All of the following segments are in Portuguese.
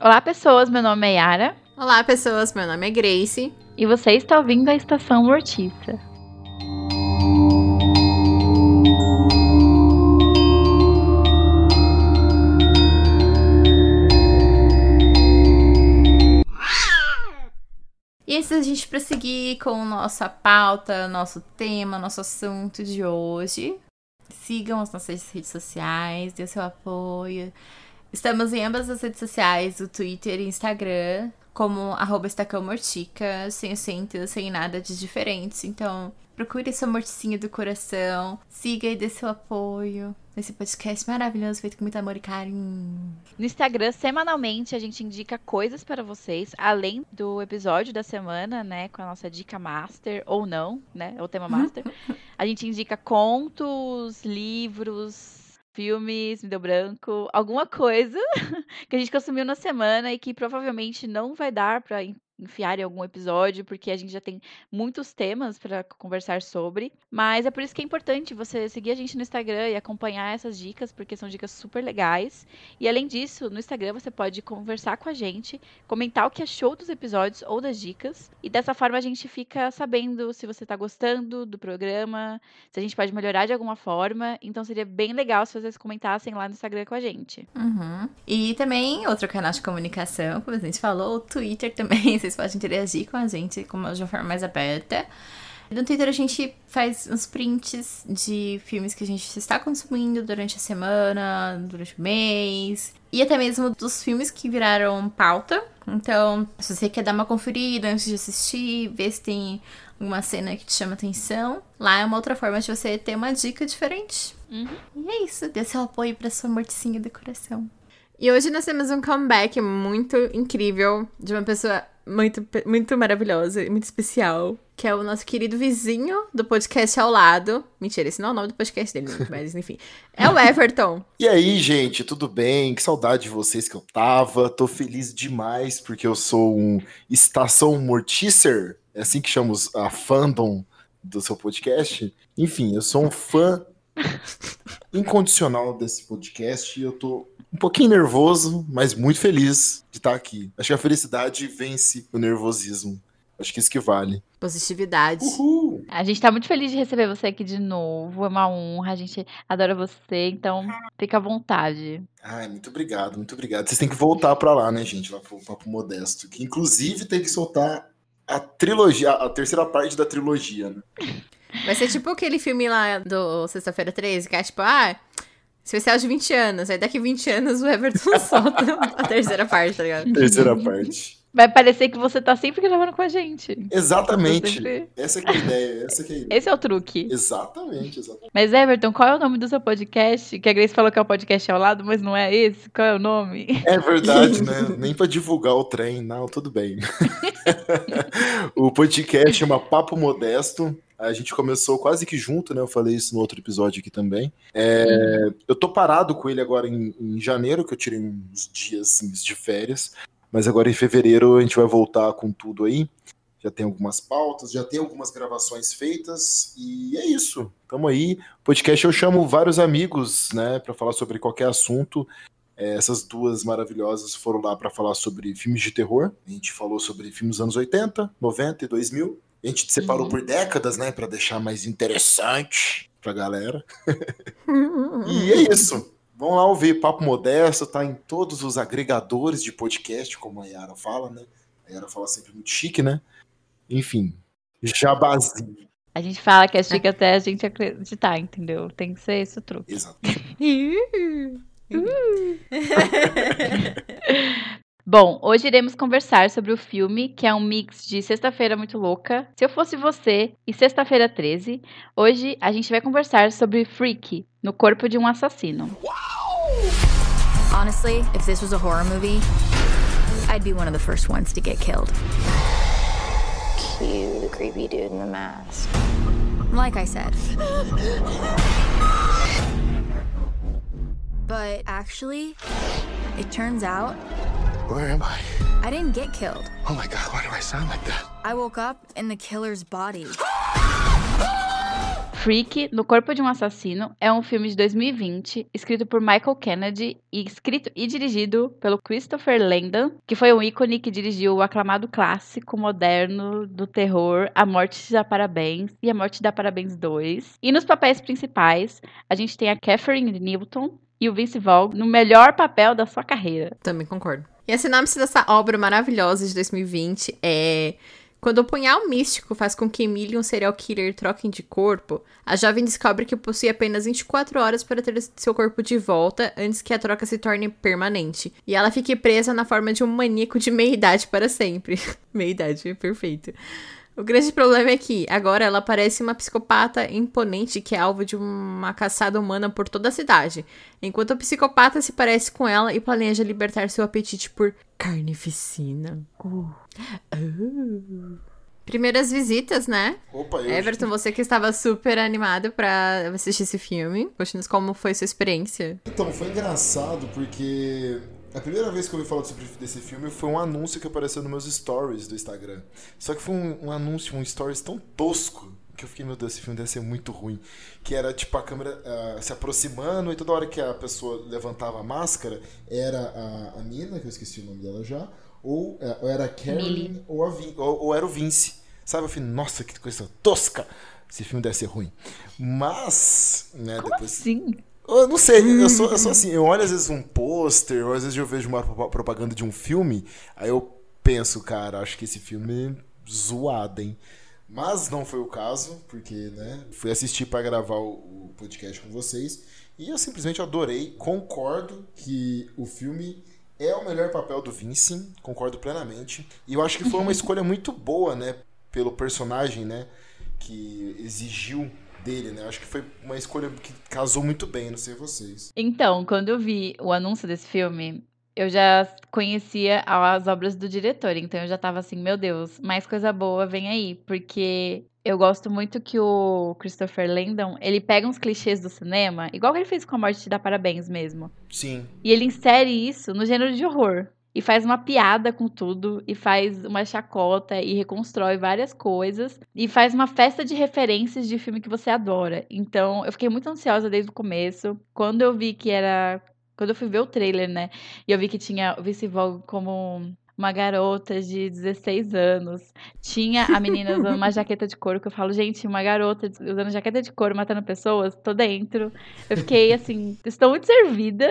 Olá, pessoas. Meu nome é Yara. Olá, pessoas. Meu nome é Grace. E você está ouvindo a Estação Mortiça. E antes da gente prosseguir com nossa pauta, nosso tema, nosso assunto de hoje, sigam as nossas redes sociais, dê seu apoio. Estamos em ambas as redes sociais, o Twitter e Instagram, como arroba estacãomortica, sem acento, sem nada de diferente. Então, procure essa morticinha do coração, siga e dê seu apoio nesse podcast maravilhoso feito com muito amor e carinho. No Instagram, semanalmente, a gente indica coisas para vocês, além do episódio da semana, né, com a nossa dica master, ou não, né, o tema master. a gente indica contos, livros, filmes, me deu branco, alguma coisa que a gente consumiu na semana e que provavelmente não vai dar para enfiar em algum episódio, porque a gente já tem muitos temas para conversar sobre. Mas é por isso que é importante você seguir a gente no Instagram e acompanhar essas dicas, porque são dicas super legais. E além disso, no Instagram você pode conversar com a gente, comentar o que achou dos episódios ou das dicas. E dessa forma a gente fica sabendo se você está gostando do programa, se a gente pode melhorar de alguma forma. Então seria bem legal se vocês comentassem lá no Instagram com a gente. Uhum. E também outro canal de comunicação, como a gente falou, o Twitter também vocês podem interagir com a gente de uma forma mais aberta. No Twitter a gente faz uns prints de filmes que a gente está consumindo durante a semana, durante o mês. E até mesmo dos filmes que viraram pauta. Então, se você quer dar uma conferida antes de assistir, ver se tem alguma cena que te chama atenção, lá é uma outra forma de você ter uma dica diferente. Uhum. E é isso, dê seu apoio para sua morticinha do coração. E hoje nós temos um comeback muito incrível de uma pessoa muito, muito maravilhosa e muito especial, que é o nosso querido vizinho do podcast ao lado. Mentira, esse não é o nome do podcast dele, mas enfim. É o Everton. e aí, gente, tudo bem? Que saudade de vocês que eu tava. Tô feliz demais porque eu sou um estação mortícer. É assim que chamamos a fandom do seu podcast. Enfim, eu sou um fã incondicional desse podcast e eu tô um pouquinho nervoso, mas muito feliz de estar aqui. Acho que a felicidade vence o nervosismo. Acho que isso que vale. Positividade. Uhul. A gente tá muito feliz de receber você aqui de novo. É uma honra. A gente adora você, então fica à vontade. Ai, muito obrigado, muito obrigado. Vocês têm que voltar para lá, né, gente? Lá pro Papo Modesto. Que inclusive tem que soltar a trilogia, a terceira parte da trilogia, né? Vai ser tipo aquele filme lá do Sexta-feira 13, que é tipo, ah, especial de 20 anos. Aí daqui 20 anos o Everton solta a terceira parte, tá ligado? Terceira parte. Vai parecer que você tá sempre gravando com a gente. Exatamente. Sempre- Essa que é a ideia, essa que é a ideia. Esse é o truque. Exatamente, exatamente. Mas, Everton, qual é o nome do seu podcast? Que a Grace falou que é o podcast ao lado, mas não é esse? Qual é o nome? É verdade, né? Nem pra divulgar o trem, não, tudo bem. o podcast chama Papo Modesto. A gente começou quase que junto, né? Eu falei isso no outro episódio aqui também. É, eu tô parado com ele agora em, em janeiro, que eu tirei uns dias assim, de férias. Mas agora em fevereiro a gente vai voltar com tudo aí. Já tem algumas pautas, já tem algumas gravações feitas. E é isso. Tamo aí. Podcast eu chamo vários amigos, né? Pra falar sobre qualquer assunto. É, essas duas maravilhosas foram lá para falar sobre filmes de terror. A gente falou sobre filmes dos anos 80, 90 e 2000. A gente separou Uhum. por décadas, né, para deixar mais interessante pra galera. E é isso. Vão lá ouvir Papo Modesto, tá em todos os agregadores de podcast, como a Yara fala, né? A Yara fala sempre muito chique, né? Enfim, jabazinho. A gente fala que é chique até a gente acreditar, entendeu? Tem que ser esse o truque. Exato. Bom, hoje iremos conversar sobre o filme, que é um mix de Sexta-feira Muito Louca, Se Eu Fosse Você e Sexta-feira 13. Hoje a gente vai conversar sobre Freak, no corpo de um assassino. Honestly, if this was a horror movie, I'd be one of the first ones to get killed. Cue the creepy dude in the mask. Like I said. But actually, it turns out Where am I? I didn't get killed. Oh my god, why do I sound like that? I woke up in the killer's body. Freak, No Corpo de um Assassino, é um filme de 2020, escrito por Michael Kennedy e escrito e dirigido pelo Christopher Landon, que foi um ícone que dirigiu o aclamado clássico moderno do terror A Morte te dá Parabéns e A Morte te dá Parabéns 2. E nos papéis principais, a gente tem a Catherine Newton e o Vince Vaughn no melhor papel da sua carreira. Também concordo. E a sinopse dessa obra maravilhosa de 2020 é quando o punhal místico faz com que Emily e um serial killer troquem de corpo, a jovem descobre que possui apenas 24 horas para ter seu corpo de volta antes que a troca se torne permanente. E ela fique presa na forma de um maníaco de meia-idade para sempre. meia-idade, perfeito. O grande problema é que agora ela parece uma psicopata imponente que é alvo de uma caçada humana por toda a cidade, enquanto o psicopata se parece com ela e planeja libertar seu apetite por carnificina. Uh. Uh. Primeiras visitas, né? Opa, eu Everton, você que estava super animado pra assistir esse filme. Poxa, como foi sua experiência? Então, foi engraçado porque a primeira vez que eu ouvi falar sobre desse filme foi um anúncio que apareceu nos meus stories do Instagram. Só que foi um, um anúncio, um stories tão tosco que eu fiquei, meu Deus, esse filme deve ser muito ruim. Que era tipo a câmera uh, se aproximando e toda hora que a pessoa levantava a máscara era a, a Nina, que eu esqueci o nome dela já, ou, uh, ou era a Karen ou, a Vin, ou, ou, era o Vince. Sabe? Eu falei, nossa, que coisa tosca! Esse filme deve ser ruim. Mas, né, Como depois. assim? Eu não sei, eu sou, eu sou assim, eu olho às vezes um pôster, ou às vezes eu vejo uma propaganda de um filme, aí eu penso, cara, acho que esse filme é zoado, hein? Mas não foi o caso, porque, né, fui assistir para gravar o, o podcast com vocês, e eu simplesmente adorei, concordo que o filme é o melhor papel do Vince, concordo plenamente, e eu acho que foi uma escolha muito boa, né, pelo personagem, né, que exigiu dele, né? Acho que foi uma escolha que casou muito bem, não sei vocês. Então, quando eu vi o anúncio desse filme, eu já conhecia as obras do diretor, então eu já tava assim, meu Deus, mais coisa boa vem aí, porque eu gosto muito que o Christopher Landon, ele pega uns clichês do cinema, igual que ele fez com a Morte te dá parabéns mesmo. Sim. E ele insere isso no gênero de horror e faz uma piada com tudo, e faz uma chacota, e reconstrói várias coisas, e faz uma festa de referências de filme que você adora. Então, eu fiquei muito ansiosa desde o começo. Quando eu vi que era. Quando eu fui ver o trailer, né? E eu vi que tinha o Vice Vogue como uma garota de 16 anos. Tinha a menina usando uma jaqueta de couro, que eu falo, gente, uma garota usando jaqueta de couro matando pessoas, tô dentro. Eu fiquei assim, estou muito servida.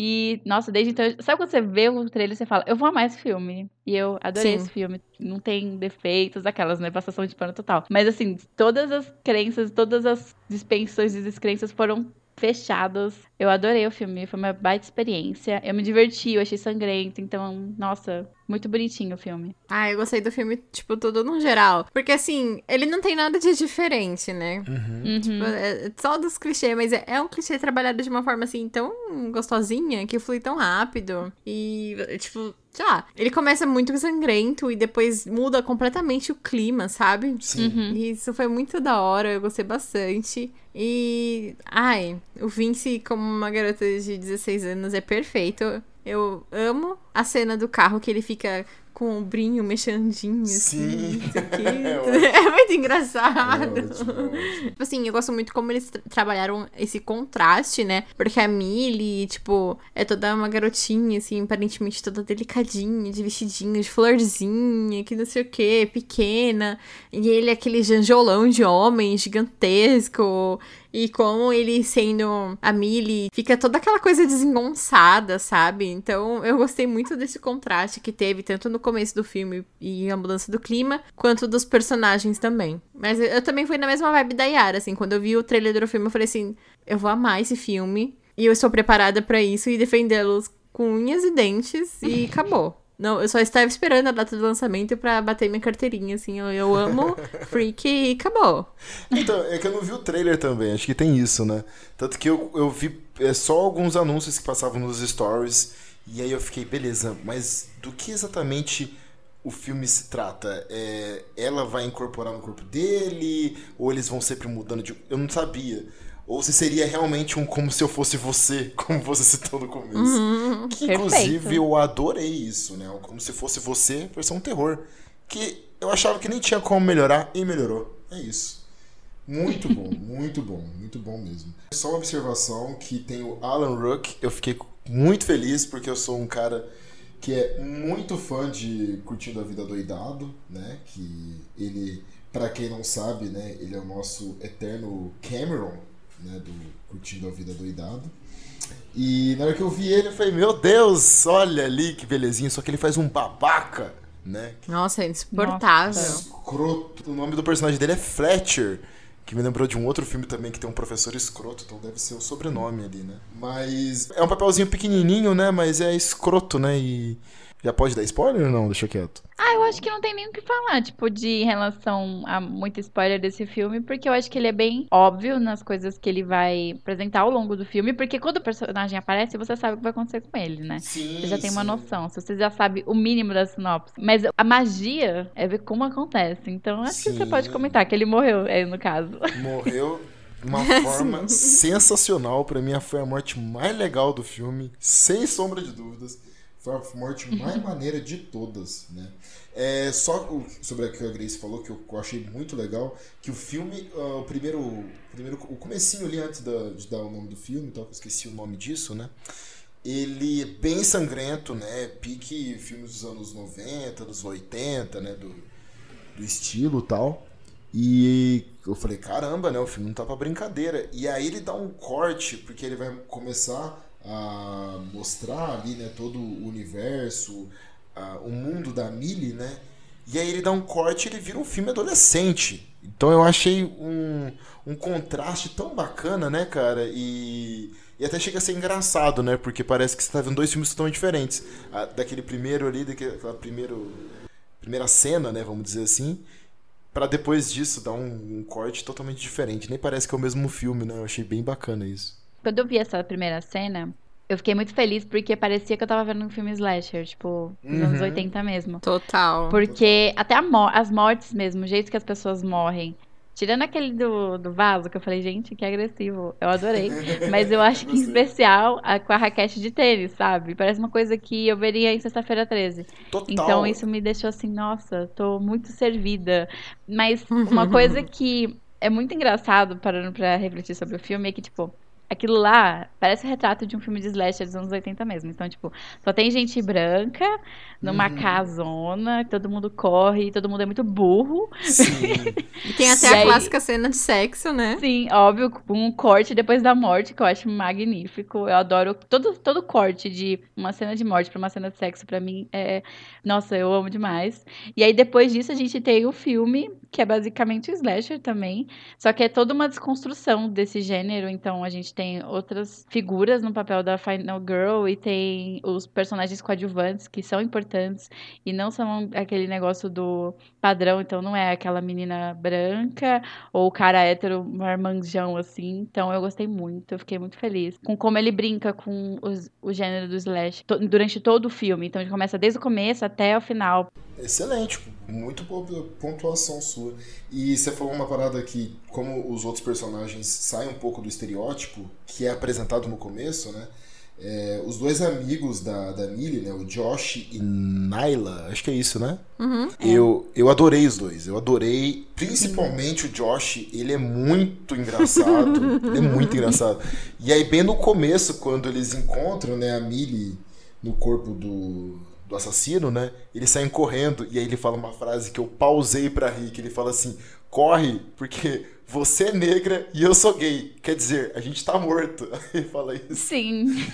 E, nossa, desde então. Sabe quando você vê o trailer e você fala, eu vou amar esse filme? E eu adorei Sim. esse filme. Não tem defeitos, aquelas, né? Passação de pano total. Mas, assim, todas as crenças, todas as dispensões e descrenças foram fechadas. Eu adorei o filme, foi uma baita experiência. Eu me diverti, eu achei sangrento. Então, nossa, muito bonitinho o filme. Ah, eu gostei do filme, tipo, tudo no geral. Porque, assim, ele não tem nada de diferente, né? Uhum. Tipo, é só dos clichês, mas é, é um clichê trabalhado de uma forma, assim, tão gostosinha, que flui tão rápido. E, tipo, lá, ele começa muito sangrento e depois muda completamente o clima, sabe? Sim. Uhum. Isso foi muito da hora, eu gostei bastante. E. Ai, o Vince, como uma garota de 16 anos, é perfeito. Eu amo a cena do carro que ele fica com o brinho mexandinho, assim. Sim. quê. É é muito É engraçado. ótimo, é ótimo. Tipo assim, eu gosto muito como eles tra- trabalharam esse contraste, né? Porque a Millie, tipo, é toda uma garotinha, assim, aparentemente toda delicadinha, de vestidinho, de florzinha, que não sei o quê, pequena. E ele é aquele janjolão de homem gigantesco. E como ele sendo a Millie, fica toda aquela coisa desengonçada, sabe? Então eu gostei muito desse contraste que teve, tanto no começo do filme e a mudança do clima, quanto dos personagens também. Mas eu, eu também fui na mesma vibe da Yara, assim, quando eu vi o trailer do filme, eu falei assim: eu vou amar esse filme e eu estou preparada pra isso e defendê-los com unhas e dentes e acabou. Não, eu só estava esperando a data do lançamento pra bater minha carteirinha, assim, eu, eu amo Freak e acabou. Então, é que eu não vi o trailer também, acho que tem isso, né? Tanto que eu, eu vi é, só alguns anúncios que passavam nos stories, e aí eu fiquei, beleza, mas do que exatamente o filme se trata? É, ela vai incorporar no corpo dele? Ou eles vão sempre mudando de. Eu não sabia. Ou se seria realmente um como se eu fosse você, como você citou no começo. que inclusive eu adorei isso, né? Como se fosse você, versão terror. Que eu achava que nem tinha como melhorar e melhorou. É isso. Muito bom, muito bom, muito bom mesmo. Só uma observação que tem o Alan Rook, eu fiquei muito feliz porque eu sou um cara que é muito fã de Curtindo a Vida Doidado, né? Que ele, para quem não sabe, né, ele é o nosso eterno Cameron, né, do Curtindo a Vida Doidado. E na hora que eu vi ele, eu falei, meu Deus, olha ali que belezinha, só que ele faz um babaca, né? Nossa, é insuportável. Escroto. O nome do personagem dele é Fletcher, que me lembrou de um outro filme também que tem um professor escroto, então deve ser o sobrenome ali, né? Mas é um papelzinho pequenininho, né? Mas é escroto, né? E já pode dar spoiler ou não? Deixa quieto. Ah, eu acho que não tem nem o que falar, tipo, de relação a muito spoiler desse filme, porque eu acho que ele é bem óbvio nas coisas que ele vai apresentar ao longo do filme, porque quando o personagem aparece, você sabe o que vai acontecer com ele, né? Sim, Você já tem uma sim. noção, se você já sabe o mínimo da sinopse. Mas a magia é ver como acontece. Então, acho que você Sim. pode comentar que ele morreu, é, no caso. Morreu de uma forma sensacional. Pra mim, foi a morte mais legal do filme, sem sombra de dúvidas. Foi a morte mais maneira de todas, né? É, só o- sobre o que a Grace falou, que eu, achei muito legal, que o filme, ah, o primeiro, o primeiro, o comecinho ali antes da- de dar o nome do filme, então eu esqueci o nome disso, né? Ele é bem sangrento, né? Pique filmes dos anos 90, dos 80, né? Do, do estilo e tal. E eu falei, caramba, né? O filme não tá pra brincadeira. E aí ele dá um corte, porque ele vai começar a mostrar ali, né, todo o universo, a- o mundo da Millie, né? E aí ele dá um corte e ele vira um filme adolescente. Então eu achei um, um contraste tão bacana, né, cara? E, e até chega a ser engraçado, né? Porque parece que você tá vendo dois filmes tão diferentes. A- daquele primeiro ali, daquela primeiro, primeira cena, né? Vamos dizer assim. Pra depois disso dar um, um corte totalmente diferente. Nem parece que é o mesmo filme, né? Eu achei bem bacana isso. Quando eu vi essa primeira cena, eu fiquei muito feliz porque parecia que eu tava vendo um filme slasher, tipo, anos Uhum. 80 mesmo. Total. Porque até a mo- as mortes mesmo, o jeito que as pessoas morrem. Tirando aquele do, do vaso, que eu falei, gente, que agressivo. Eu adorei. Mas eu acho que em especial a, com a raquete de tênis, sabe? Parece uma coisa que eu veria em sexta-feira 13. Total. Então isso me deixou assim, nossa, tô muito servida. Mas uma coisa que é muito engraçado, parando pra refletir sobre o filme, é que, tipo, aquilo lá parece o retrato de um filme de slasher dos anos 80 mesmo. Então, tipo, só tem gente branca, numa Uhum. casona, todo mundo corre, todo mundo é muito burro. Sim. E tem até E a aí- clássica cena de sexo, né? Sim, óbvio, com um corte depois da morte, que eu acho magnífico. Eu adoro todo, todo corte de uma cena de morte pra uma cena de sexo, pra mim, é. Nossa, eu amo demais. E aí, depois disso, a gente tem o filme, que é basicamente o slasher também. Só que é toda uma desconstrução desse gênero. Então, a gente tem outras figuras no papel da Final Girl e tem os personagens coadjuvantes, que são importantes e não são aquele negócio do padrão. Então, não é aquela menina branca ou o cara hétero marmanjão, assim. Então eu gostei muito, eu fiquei muito feliz. Com como ele brinca com os- o gênero do slash to- durante todo o filme. Então ele começa desde o começo até o final. Excelente, muito boa pontuação sua. E você falou uma parada que, como os outros personagens saem um pouco do estereótipo, que é apresentado no começo, né? É, os dois amigos da, da Millie, né? O Josh e Nyla, acho que é isso, né? Uhum. Eu, eu adorei os dois. Eu adorei, principalmente o Josh. Ele é muito engraçado. ele é muito engraçado. E aí, bem no começo, quando eles encontram né, a Millie no corpo do, do assassino, né? Eles saem correndo e aí ele fala uma frase que eu pausei pra rir, que ele fala assim: corre, porque você é negra e eu sou gay. Quer dizer, a gente tá morto. Ele fala isso. Sim.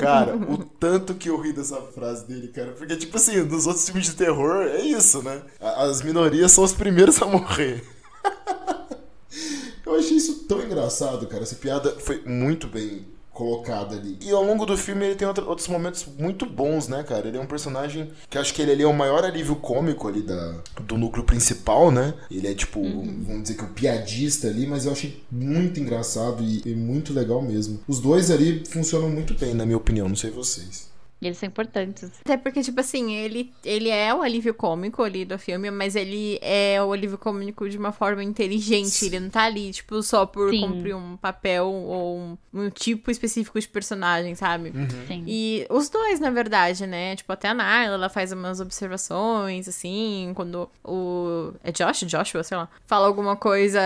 Cara, o tanto que eu ri dessa frase dele, cara. Porque, tipo assim, nos outros filmes de terror é isso, né? As minorias são os primeiros a morrer. eu achei isso tão engraçado, cara. Essa piada foi muito bem colocada ali. E ao longo do filme ele tem outros momentos muito bons, né, cara? Ele é um personagem que acho que ele, ali é o maior alívio cômico ali da, do núcleo principal, né? Ele é tipo, vamos dizer que o piadista ali, mas eu achei muito engraçado e, e muito legal mesmo. Os dois ali funcionam muito bem, na minha opinião, não sei vocês. E eles são importantes. Até porque, tipo assim, ele, ele é o alívio cômico ali do filme, mas ele é o alívio cômico de uma forma inteligente. Ele não tá ali, tipo, só por Sim. cumprir um papel ou um, um tipo específico de personagem, sabe? Sim. E os dois, na verdade, né? Tipo, até a Nyla, ela faz umas observações, assim, quando o... É Josh? Joshua, sei lá. Fala alguma coisa,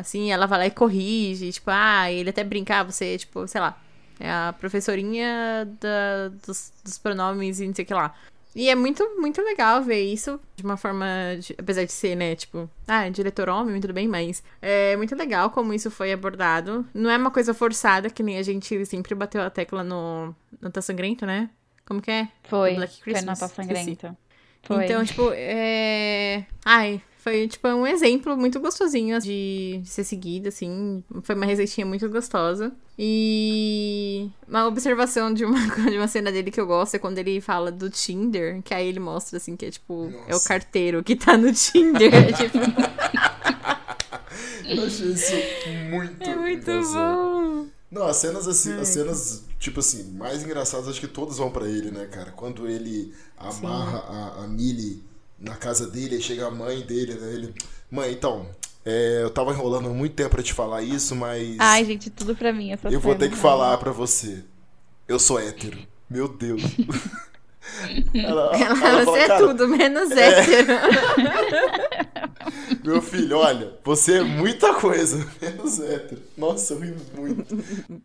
assim, ela vai lá e corrige. Tipo, ah, ele até brincar, você, tipo, sei lá. É a professorinha da- dos, dos pronomes e não sei o que lá. E é muito, muito legal ver isso de uma forma. de- apesar de ser, né, tipo, ah, diretor homem, tudo bem, mas é muito legal como isso foi abordado. Não é uma coisa forçada, que nem a gente sempre bateu a tecla no. no Tá Sangrento, né? Como que é? Foi. Black Foi Christmas, Natal esqueci. Sangrento. Foi. Então, tipo, é. Ai, foi, tipo, um exemplo muito gostosinho de, de ser seguido, assim. Foi uma receitinha muito gostosa. E uma observação de uma, de uma cena dele que eu gosto é quando ele fala do Tinder, que aí ele mostra, assim, que é tipo, é o Nossa. carteiro que tá no Tinder. É, tipo, Eu achei isso muito é muito bom. Não, as cenas assim, as cenas, tipo assim, mais engraçadas, acho que todas vão pra ele, né, cara? Quando ele amarra a, a Millie na casa dele, aí chega a mãe dele, né? Ele. Mãe, então, é, eu tava enrolando há muito tempo pra te falar isso, mas. Ai, gente, tudo pra mim essa eu vou ter que falar pra você. Eu sou hétero. Meu Deus. ela, ela Você fala, é "Cara, tudo, menos hétero. Meu filho, olha, você é muita coisa, menos hétero. Nossa, eu ri muito.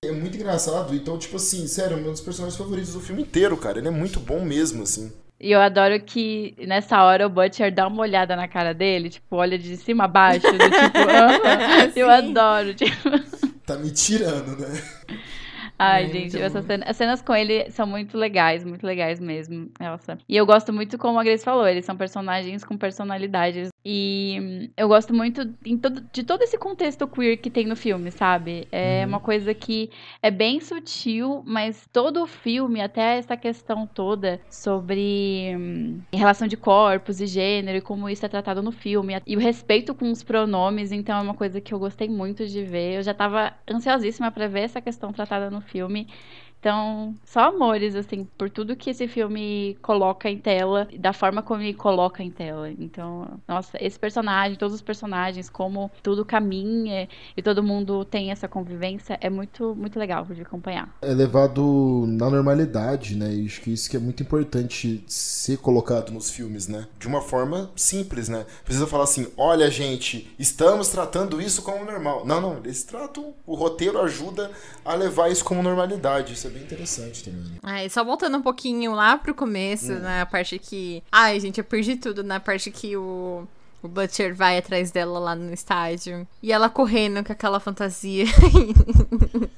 É muito engraçado, então, tipo assim, sério, é um dos personagens favoritos do filme inteiro, cara. Ele é muito bom mesmo, assim. E eu adoro que nessa hora o Butcher dá uma olhada na cara dele, tipo, olha de cima a baixo, do tipo, "Ah", eu adoro. Tipo, Tá me tirando, né? Ai, É, gente, muito essas cenas, as cenas com ele são muito legais, muito legais mesmo. Nossa. E eu gosto muito, como a Grace falou, eles são personagens com personalidades. E hum, eu gosto muito todo- de todo esse contexto queer que tem no filme, sabe? É uma coisa que é bem sutil, mas todo o filme, até essa questão toda sobre hum, relação de corpos e gênero e como isso é tratado no filme, e o respeito com os pronomes, então é uma coisa que eu gostei muito de ver. Eu já tava ansiosíssima pra ver essa questão tratada no filme filme. Então, só amores, assim, por tudo que esse filme coloca em tela, da forma como ele coloca em tela. Então, nossa, esse personagem, todos os personagens, como tudo caminha e todo mundo tem essa convivência, é muito, muito legal de acompanhar. É levado na normalidade, né? E acho que isso que é muito importante ser colocado nos filmes, né? De uma forma simples, né? Precisa falar assim, olha, gente, estamos tratando isso como normal. Não, não, eles tratam, o roteiro ajuda a levar isso como normalidade. Isso é bem interessante também. né? Ai, só voltando um pouquinho lá pro começo, na parte que. Ai, gente, eu perdi tudo na parte que o. O Butcher vai atrás dela lá no estádio. E ela correndo com aquela fantasia.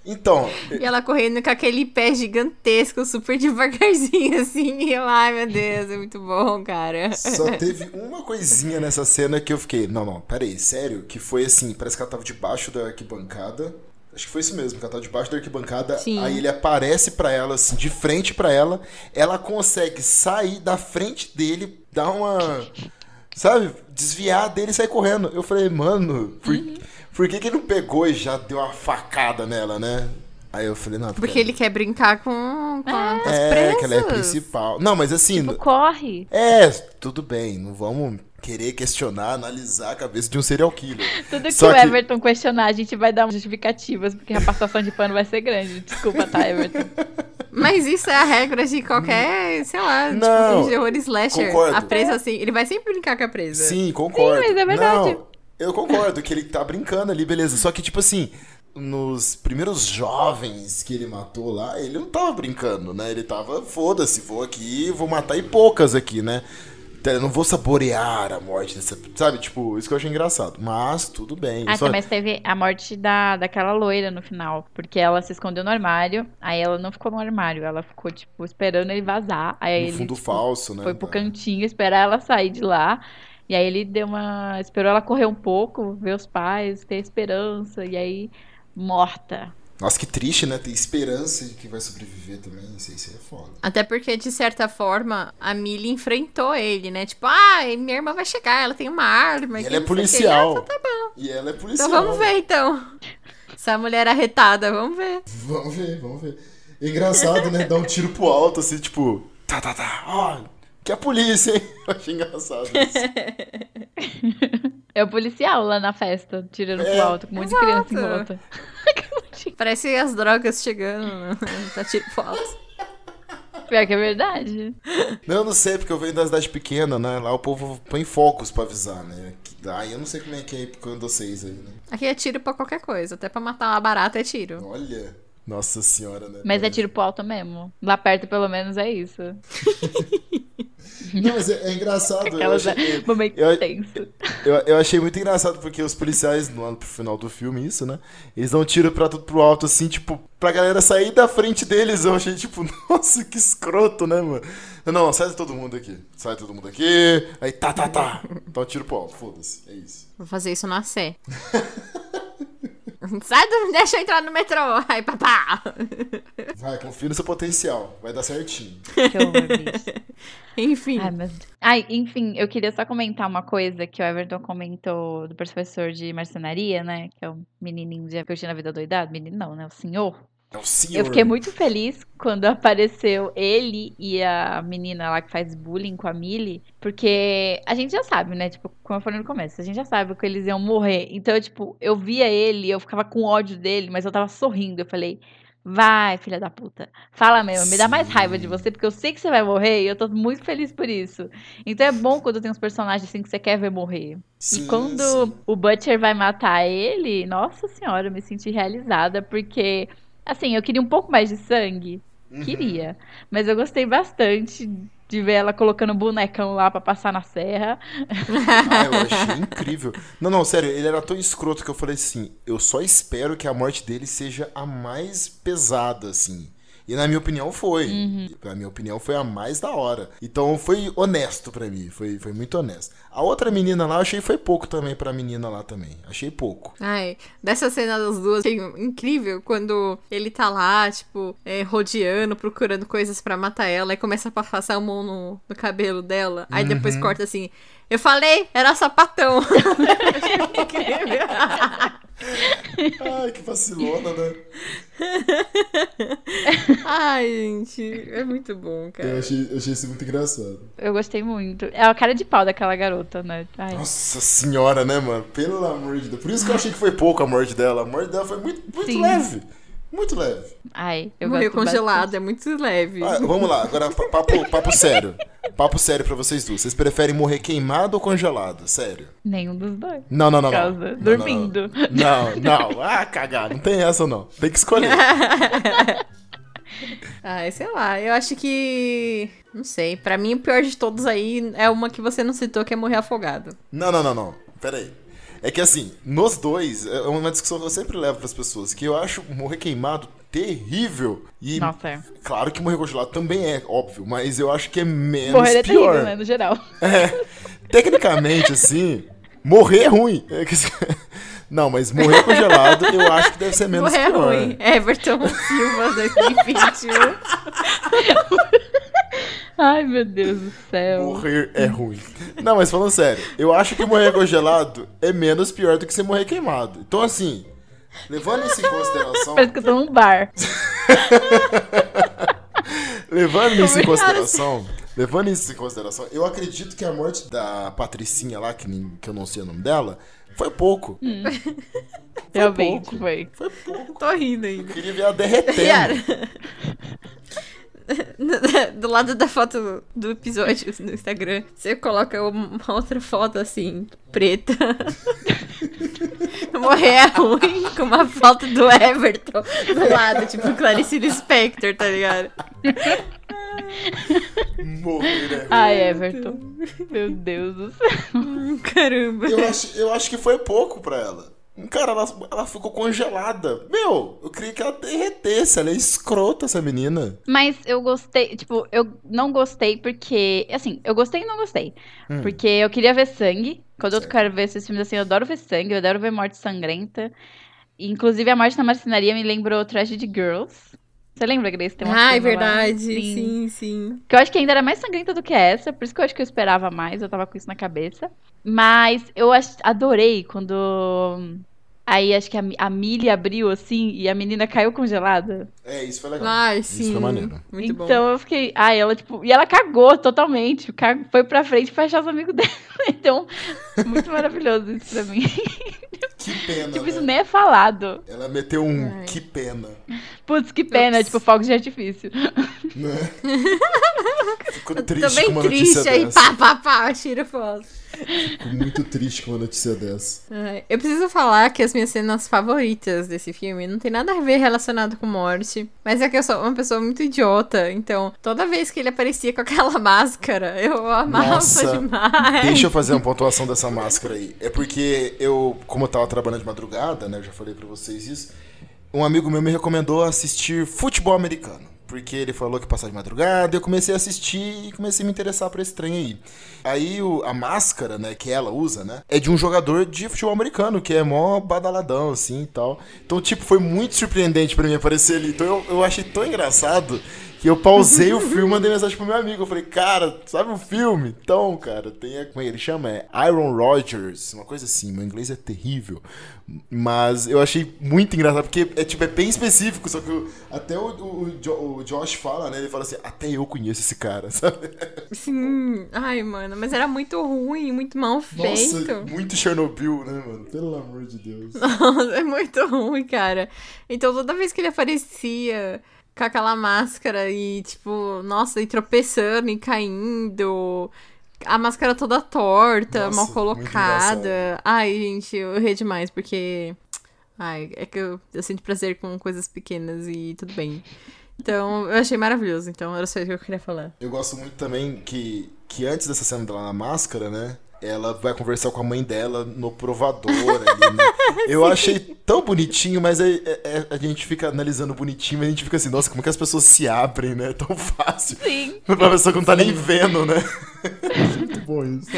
Então, e ela correndo com aquele pé gigantesco, super devagarzinho, assim. E eu, ai, meu Deus, é muito bom, cara. Só teve uma coisinha nessa cena que eu fiquei, não, não, peraí, sério? Que foi assim, parece que ela tava debaixo da arquibancada. Acho que foi isso mesmo, que ela tava debaixo da arquibancada. Sim. Aí ele aparece pra ela, assim, de frente pra ela. Ela consegue sair da frente dele, dar uma. Sabe? Desviar dele e sair correndo. Eu falei, mano, por, por que, que ele não pegou e já deu uma facada nela, né? Aí eu falei, não, Porque ele quer brincar com, com as É, que ela é a principal. Não, mas assim. Tipo, corre! É, tudo bem, não vamos querer questionar, analisar a cabeça de um serial killer. Tudo que Só o que- Everton questionar, a gente vai dar justificativas, porque a passação de pano vai ser grande. Desculpa, tá, Everton? Mas isso é a regra de qualquer, sei lá, Não, tipo, filme de terror slasher. concordo. A presa, assim, ele vai sempre brincar com a presa. Sim, concordo. Sim, mas é verdade. Não, eu concordo que ele tá brincando ali, beleza. Só que, tipo assim, nos primeiros jovens que ele matou lá, ele não tava brincando, né? Ele tava, foda-se, vou aqui, vou matar e poucas aqui, né? Então, Eu não vou saborear a morte dessa. Sabe, tipo, isso que eu achei engraçado. Mas, tudo bem. Ah, Só- tá, mas teve a morte da, daquela loira no final. Porque ela se escondeu no armário. Aí ela não ficou no armário. Ela ficou, tipo, esperando ele vazar. Aí no ele fundo tipo, falso, né? foi pro cantinho esperar ela sair de lá. E aí ele deu uma. Esperou ela correr um pouco, ver os pais, ter esperança. E aí, morta. Nossa, que triste, né? Ter esperança de que vai sobreviver também. Isso aí é foda. Até porque, de certa forma, a Millie enfrentou ele, né? Tipo, ah, minha irmã vai chegar, ela tem uma arma. E ela é policial. Ah, então tá bom. E ela é policial. Então vamos ver, então. Essa mulher arretada, vamos ver. Vamos ver, vamos ver. É engraçado, né? Dar um tiro pro alto, assim, tipo, tá, tá, tá, ó, que é a polícia, hein? Eu achei engraçado isso. É o policial lá na festa, tirando É. pro alto, com um monte de criança em volta. Parece as drogas chegando. né? Tá tiro pro alto. Pior que é verdade. Não, eu não sei, porque eu venho da cidade pequena, né? Lá o povo põe focos pra avisar, né? Aí eu não sei como é que é aí com vocês aí, né? Aqui é tiro pra qualquer coisa. Até pra matar uma barata é tiro. Olha, nossa senhora, né? Mas é tiro pro alto mesmo. Lá perto, pelo menos, é isso. Não, mas é, é engraçado. Eu Aquelas achei, momento eu- tenso. eu, eu achei muito engraçado porque os policiais, no ano pro final do filme, isso, né? Eles dão tiro pra tudo pro alto, assim, tipo, pra galera sair da frente deles. Eu achei, tipo, nossa, que escroto, né, mano? Não, sai todo mundo aqui. Sai todo mundo aqui. Aí, tá, tá, tá. Dá um tiro pro alto, foda-se. É isso. Vou fazer isso na Sé. Sai do... Deixa eu entrar no metrô. Aí, papá. Vai, confia no seu potencial. Vai dar certinho. Que horror, bicho. Enfim. Ai, mas... Ai, enfim, eu queria só comentar uma coisa que o Everton comentou do professor de marcenaria, né? Que é o menininho de Curtindo a Vida Doidado. Menino não, né? O senhor. É. Eu fiquei muito feliz quando apareceu ele e a menina lá que faz bullying com a Millie, porque a gente já sabe, né? Tipo, como eu falei no começo, a gente já sabe que eles iam morrer. Então, tipo, eu via ele, eu ficava com ódio dele, mas eu tava sorrindo. Eu falei, vai, filha da puta. Fala mesmo, me dá mais Sim. raiva de você, porque eu sei que você vai morrer e eu tô muito feliz por isso. Então é bom quando tem uns personagens assim que você quer ver morrer. Sim, E quando sim. o Butcher vai matar ele, nossa senhora, eu me senti realizada, porque, assim, eu queria um pouco mais de sangue. Uhum. Queria. Mas eu gostei bastante de ver ela colocando bonecão lá pra passar na serra. Ah, eu achei incrível. Não, não, sério, ele era tão escroto que eu falei assim: eu só espero que a morte dele seja a mais pesada, assim. E na minha opinião foi. Na minha opinião foi a mais da hora. Então foi honesto pra mim, foi, foi muito honesto. A outra menina lá, eu achei foi pouco também pra menina lá também. Achei pouco. Ai, dessa cena das duas, achei incrível quando ele tá lá, tipo, é, rodeando, procurando coisas pra matar ela, e começa a passar a mão no, no cabelo dela, aí depois corta assim. Eu falei, era sapatão. Achei muito incrível. Ai, que vacilona, né? Ai, gente, é muito bom, cara. achei, eu achei isso muito engraçado. Eu gostei muito. É a cara de pau daquela garota, né? Ai, Nossa senhora, né, mano? Pelo amor de Deus. Por isso que eu achei que foi pouco a morte dela. A morte dela foi muito, muito Sim. leve. Muito leve. ai eu Morreu gosto congelado, bastante. é muito leve. Ah, vamos lá, agora pa- papo, papo sério. Papo sério pra vocês duas. Vocês preferem morrer queimado ou congelado? Sério. Nenhum dos dois. Não, não, não. não. Não, não, dormindo. Não, não. Ah, cagar. Não tem essa, não. Tem que escolher. Ai, sei lá, eu acho que. Não sei. Pra mim, o pior de todos aí é uma que você não citou, que é morrer afogado. Não, não, não, não. Pera aí. É que assim, nos dois, é uma discussão que eu sempre levo pras pessoas, que eu acho morrer queimado terrível. E Nossa, é. claro que morrer congelado também é, óbvio, mas eu acho que é menos Morrer é pior. terrível, né? No geral. É, tecnicamente, assim, morrer é ruim. É que- Não, mas morrer congelado eu acho que deve ser menos morrer é pior. ruim. Everton Silva 2021. Ai, meu Deus do céu. Morrer é ruim. Não, mas falando sério, eu acho que morrer congelado é menos pior do que você morrer queimado. Então, assim, levando isso em consideração, Parece que eu tô num bar. levando isso em consideração, levando isso em consideração, eu acredito que a morte da Patricinha lá, que, nem- que eu não sei o nome dela, foi pouco. Realmente pouco. foi. Foi pouco. Tô rindo Eu ainda. queria ver ela derretendo. Do lado da foto do episódio no Instagram, você coloca uma outra foto assim, preta. Morrer é ruim, com uma foto do Everton do lado, tipo Clarice Lispector, tá ligado? Morrer é ruim. Ai, Everton. Meu Deus do céu. Caramba. Eu acho, eu acho que foi pouco pra ela. Cara, ela, ela ficou congelada. Meu, eu queria que ela derretesse. Ela é escrota, essa menina. Mas eu gostei, tipo, eu não gostei porque, assim, eu gostei e não gostei. Porque eu queria ver sangue. Quando eu Certo. quero ver esses filmes assim, eu adoro ver sangue, eu adoro ver morte sangrenta. Inclusive, a morte na marcenaria me lembrou Tragedy Girls. Você lembra, Grace? Tem uma Ah, é cena lá? verdade. Sim, sim. Que eu acho que ainda era mais sangrenta do que essa, por isso que eu acho que eu esperava mais, eu tava com isso na cabeça. Mas eu adorei quando Aí acho que a, a Millie abriu assim e a menina caiu congelada. É, isso foi legal. Ai, Isso sim. foi maneiro. Muito bom. então eu fiquei. Ai, ela, tipo. E ela cagou totalmente. ca- Foi pra frente pra achar os amigos dela. Então, muito maravilhoso isso pra mim. Que pena, tipo, né? isso nem é falado. Ela meteu um Ai. que pena. Putz, que pena, Ups. tipo, fogos de artifício. Né? Ficou Eu triste tô bem com uma notícia triste aí, dessa. pá, pá, pá, tira foto. Fico muito triste com uma notícia dessa. Eu preciso falar que as minhas cenas favoritas desse filme não tem nada a ver relacionado com morte, mas é que eu sou uma pessoa muito idiota, então toda vez que ele aparecia com aquela máscara, eu amava Nossa, demais. Deixa eu fazer uma pontuação dessa máscara aí. É porque eu, como eu tava trabalhando de madrugada, né? Eu já falei pra vocês isso. Um amigo meu me recomendou assistir futebol americano. Porque ele falou que passava de madrugada, eu comecei a assistir e comecei a me interessar por esse trem aí. Aí o- a máscara, né, que ela usa, né, é de um jogador de futebol americano, que é mó badaladão, assim e tal. Então, tipo, foi muito surpreendente pra mim aparecer ali. Então eu, eu achei tão engraçado que eu pausei o filme e mandei mensagem pro meu amigo. Eu falei, cara, sabe o filme? Então, cara, tem a, como ele chama? É Iron Rodgers, uma coisa assim. Meu inglês é terrível. Mas eu achei muito engraçado, porque é tipo, é bem específico, só que o- até o, o, o Josh fala, né? Ele fala assim, até eu conheço esse cara, sabe? Sim, ai, mano, mas era muito ruim, muito mal feito. Nossa, muito Chernobyl, né, mano? Pelo amor de Deus. Nossa, é muito ruim, cara. Então toda vez que ele aparecia com aquela máscara e, tipo, nossa, e tropeçando e caindo. A máscara toda torta, Nossa, mal colocada. Ai, gente, eu ri demais, porque. Ai, é que eu, eu sinto prazer com coisas pequenas e tudo bem. Então, eu achei maravilhoso. Então, era só isso que eu queria falar. Eu gosto muito também que, que antes dessa cena dela na máscara, né? Ela vai conversar com a mãe dela no provador ali, né? Eu achei tão bonitinho, mas é, é- é- a gente fica analisando bonitinho, mas a gente fica assim, nossa, como que as pessoas se abrem, né? É tão fácil. Sim. Pra pessoa que não tá nem vendo, né? bom isso.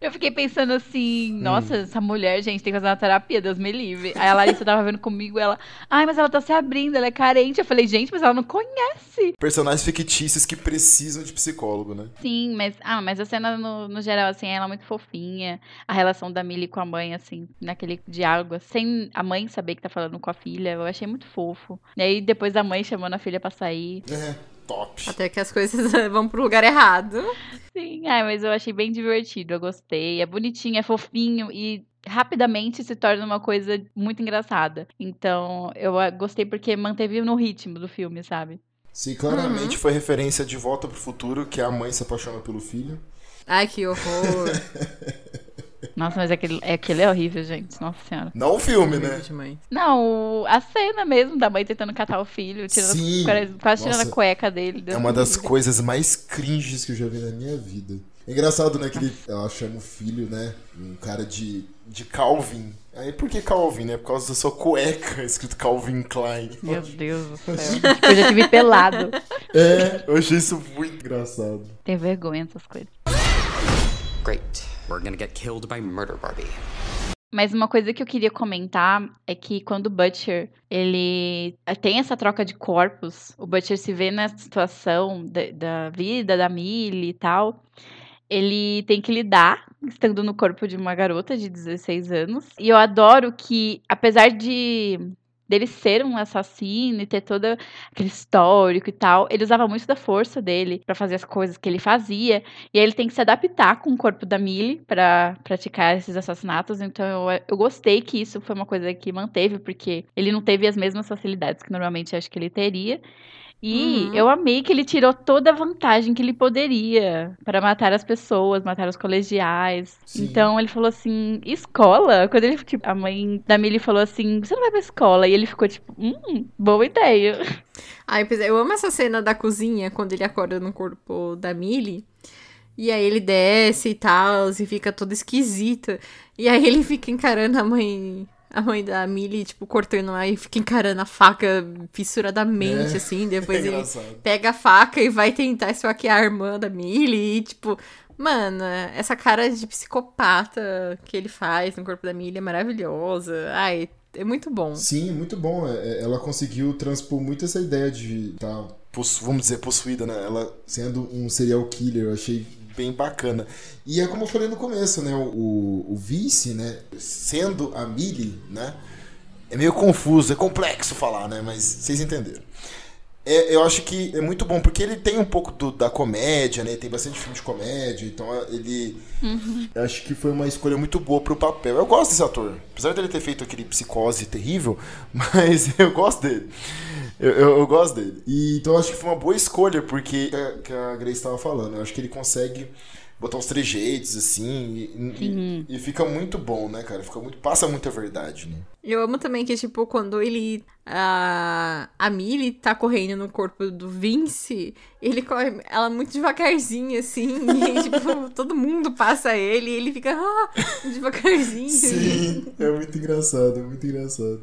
Eu fiquei pensando assim, Hum. nossa, essa mulher, gente, tem que fazer uma terapia, Deus me livre. Aí a Larissa tava vendo comigo, ela, ai, mas ela tá se abrindo, ela é carente. Eu falei, gente, mas ela não conhece. Personagens fictícios que precisam de psicólogo, né? Sim, mas, ah, mas a cena no, no geral, assim, ela é muito fofinha. A relação da Millie com a mãe, assim, naquele diálogo, sem a mãe saber que tá falando com a filha, eu achei muito fofo. E aí depois a mãe chamando a filha pra sair. É, top. Até que as coisas vão pro lugar errado. Sim, ai, mas eu achei bem divertido, eu gostei. É bonitinho, é fofinho e rapidamente se torna uma coisa muito engraçada. Então, eu ah, gostei porque manteve no ritmo do filme, sabe? Sim, claramente foi referência de Volta pro Futuro, que a mãe se apaixona pelo filho. Ai, que horror. Nossa, mas aquele, aquele é horrível, gente. Nossa senhora. Não o filme, né? Demais. Não, a cena mesmo da mãe tentando catar o filho, tirando, Sim. quase tirando Nossa. a cueca dele. É uma das coisas mais cringes que eu já vi na minha vida. É engraçado, né? Que ele, ela chama o filho, né? Um cara de, de Calvin. Aí por que Calvin, né? Por causa da sua cueca, escrito Calvin Klein. Meu Deus do céu. Tipo, eu já tive pelado. É, eu achei isso muito engraçado. Tem vergonha dessas coisas. Great. We're gonna get killed by Murder Barbie. Mas uma coisa que eu queria comentar é que quando o Butcher, ele tem essa troca de corpos, o Butcher se vê na situação da, da vida da Millie e tal, ele tem que lidar estando no corpo de uma garota de 16 anos. E eu adoro que, apesar de dele ser um assassino e ter todo aquele histórico e tal, ele usava muito da força dele pra fazer as coisas que ele fazia. E aí ele tem que se adaptar com o corpo da Millie pra praticar esses assassinatos. Então eu, eu gostei que isso foi uma coisa que manteve, porque ele não teve as mesmas facilidades que normalmente acho que ele teria. E Uhum. eu amei que ele tirou toda a vantagem que ele poderia para matar as pessoas, matar os colegiais. Sim. Então ele falou assim: escola? Quando ele, tipo, a mãe da Millie falou assim: você não vai pra escola? E ele ficou tipo: hum, boa ideia. Ai, é, eu amo essa cena da cozinha, quando ele acorda no corpo da Millie. E aí ele desce e tal, e fica todo esquisito. E aí ele fica encarando a mãe. A mãe da Millie, tipo, cortando lá e fica encarando a faca fissuradamente, É. assim. Depois É ele pega a faca e vai tentar esfaquear a irmã da Millie. E, tipo, mano, essa cara de psicopata que ele faz no corpo da Millie é maravilhosa. Ai, é muito bom. Sim, muito bom. É, é, Ela conseguiu transpor muito essa ideia de estar, vamos dizer, possuída, né? Ela sendo um serial killer, eu achei bem bacana. E é como eu falei no começo, né? O, o vice, né? Sendo a Millie, né? É meio confuso, é complexo falar, né? Mas vocês entenderam. É, eu acho que é muito bom, porque ele tem um pouco do- da comédia, né? Tem bastante filme de comédia, então ele. Eu acho que foi uma escolha muito boa pro papel. Eu gosto desse ator. Apesar dele ter feito aquele psicose terrível, mas eu gosto dele. Eu, eu- eu gosto dele. E, então eu acho que foi uma boa escolha, porque é, que a Grace estava falando. Eu acho que ele consegue botar uns trejeitos, assim, e, e- e fica muito bom, né, cara? Fica muito, passa muita verdade, né? Eu amo também que, tipo, quando ele. A, a Millie tá correndo no corpo do Vince, ele corre. Ela muito devagarzinho, assim. E, tipo, todo mundo passa ele e ele fica. Ah, devagarzinho. Sim, é muito engraçado, é muito engraçado.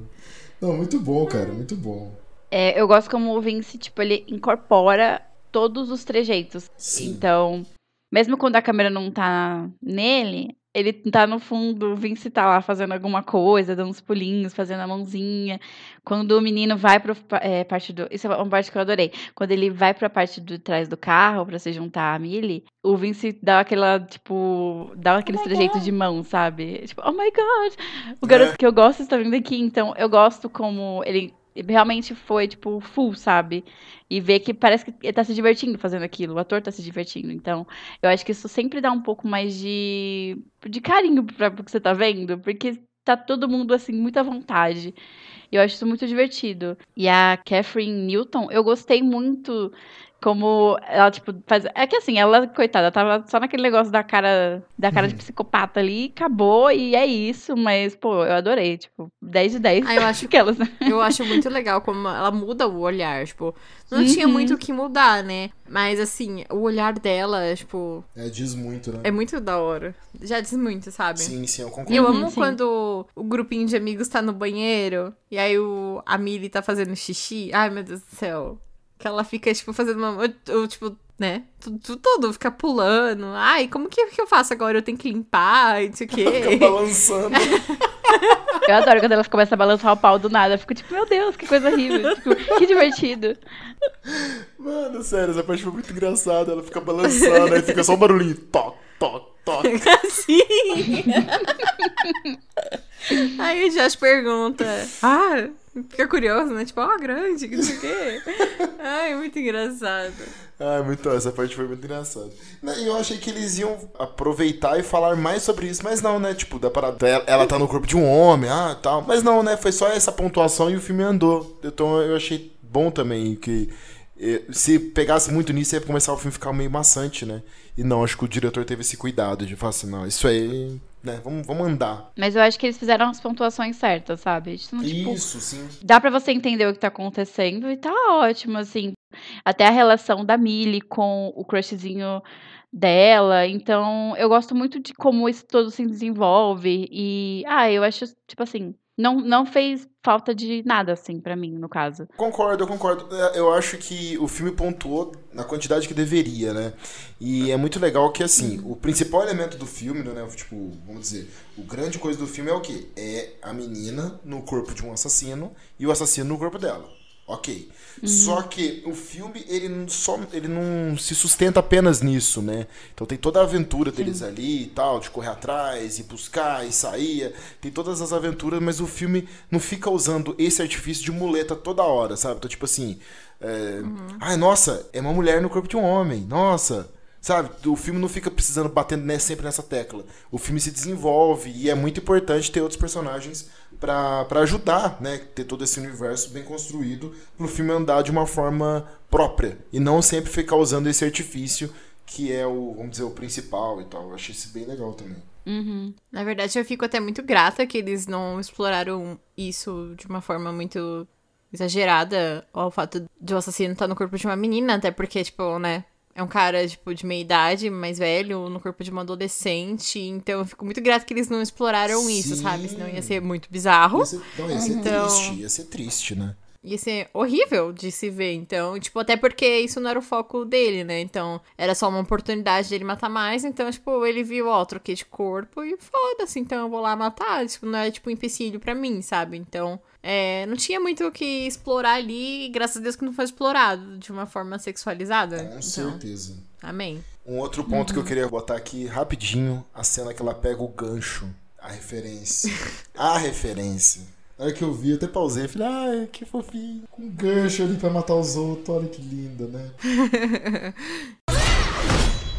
Não, muito bom, cara, muito bom. É, eu gosto como o Vince, tipo, ele incorpora todos os trejeitos. Sim. Então, mesmo quando a câmera não tá nele, ele tá no fundo, o Vince tá lá fazendo alguma coisa, dando uns pulinhos, fazendo a mãozinha. Quando o menino vai pra é, parte do. Isso é uma parte que eu adorei. Quando ele vai pra parte de trás do carro pra se juntar a Millie, o Vince dá aquela, tipo. dá aqueles trejeitos de mão, sabe? Tipo, oh my god! O garoto É. que eu gosto está vindo aqui, então eu gosto como ele realmente foi, tipo, full, sabe? E ver que parece que ele tá se divertindo fazendo aquilo, o ator tá se divertindo. Então, eu acho que isso sempre dá um pouco mais de, de carinho pra o que você tá vendo, porque tá todo mundo, assim, muito à vontade. Eu acho isso muito divertido. E a Catherine Newton, eu gostei muito como ela, tipo, faz. É que assim, ela, coitada, tava só naquele negócio da cara, da cara de psicopata ali, acabou, e é isso, mas, pô, eu adorei, tipo, 10 de 10. Ah, eu acho- Aquelas, né? Eu acho muito legal como ela muda o olhar, tipo, não tinha Uhum. muito o que mudar, né? Mas assim, o olhar dela, tipo, É, diz muito, né? é muito da hora. Já diz muito, sabe? Sim, sim, eu concordo. E eu Uhum, amo sim. quando o grupinho de amigos tá no banheiro e aí o, a Millie tá fazendo xixi. Ai, meu Deus do céu. Que ela fica, tipo, fazendo uma. ou, tipo, né? Tudo, tudo, tudo, fica pulando. Ai, como que, que eu faço agora? Eu tenho que limpar e não sei o Fica quê. balançando. Eu adoro quando elas começam a balançar o pau do nada. Eu fico tipo, meu Deus, que coisa horrível. Tipo, que divertido. Mano, sério, essa parte foi muito engraçada. Ela fica balançando, aí fica só um barulhinho. Toc, toc, toc. Assim. Aí o Josh pergunta. Ah, fica curioso, né? Tipo, ó, grande, que não sei o quê. Ai, muito engraçado. Ah, muito, essa parte foi muito engraçada. E eu achei que eles iam aproveitar e falar mais sobre isso, mas não, né? Tipo, da parada, ela, ela tá no corpo de um homem, ah, tal. Mas não, né? Foi só essa pontuação e o filme andou. Então eu achei bom também que se pegasse muito nisso ia começar o filme a ficar meio maçante, né? E não, acho que o diretor teve esse cuidado de falar assim, não, isso aí, né? Vamos, vamos andar. Mas eu acho que eles fizeram as pontuações certas, sabe? Isso, não, tipo, Isso, sim. dá pra você entender o que tá acontecendo e tá ótimo, assim. Até a relação da Millie com o crushzinho dela. Então, eu gosto muito de como isso todo se desenvolve. E, ah, eu acho, tipo assim, não, não fez falta de nada, assim, pra mim, no caso. Concordo, eu concordo. É, Eu acho que o filme pontuou na quantidade que deveria, né? E é muito legal que, assim, o principal elemento do filme, né? Tipo, vamos dizer, o grande coisa do filme é o quê? É a menina no corpo de um assassino e o assassino no corpo dela. Ok. Só que o filme, ele não, só, ele não se sustenta apenas nisso, né? Então tem toda a aventura deles ali e tal, de correr atrás, e buscar, e sair. Tem todas as aventuras, mas o filme não fica usando esse artifício de muleta toda hora, sabe? Então, tipo assim. É... Ai, nossa, é uma mulher no corpo de um homem. Nossa. Sabe? O filme não fica precisando batendo né, sempre nessa tecla. O filme se desenvolve e é muito importante ter outros personagens pra ajudar, né? Ter todo esse universo bem construído pro filme andar de uma forma própria. E não sempre ficar usando esse artifício que é o, vamos dizer, o principal e tal. Eu achei isso bem legal também. Na verdade, eu fico até muito grata que eles não exploraram isso de uma forma muito exagerada, ao fato de o assassino estar no corpo de uma menina, até porque, tipo, né, é um cara, tipo, de meia idade, mais velho, no corpo de uma adolescente, então eu fico muito grata que eles não exploraram isso, Sim. sabe? Senão ia ser muito bizarro. Ia ser, não, ia ser Então- triste, ia ser triste, né? Ia ser horrível de se ver. Então, tipo, até porque isso não era o foco dele, né? Então, era só uma oportunidade dele matar mais. Então, tipo, ele viu, ó, troquei de corpo e foda-se, então eu vou lá matar. Tipo, não é, tipo, um empecilho pra mim, sabe? Então, é, não tinha muito o que explorar ali. E graças a Deus que não foi explorado de uma forma sexualizada. Com então, certeza. amém. Um outro ponto que eu queria botar aqui rapidinho, a cena que ela pega o gancho, a referência. a referência. Aí que eu vi, eu até pausei e falei, ai, que fofinho. Com um gancho ali pra matar os outros, olha que linda, né?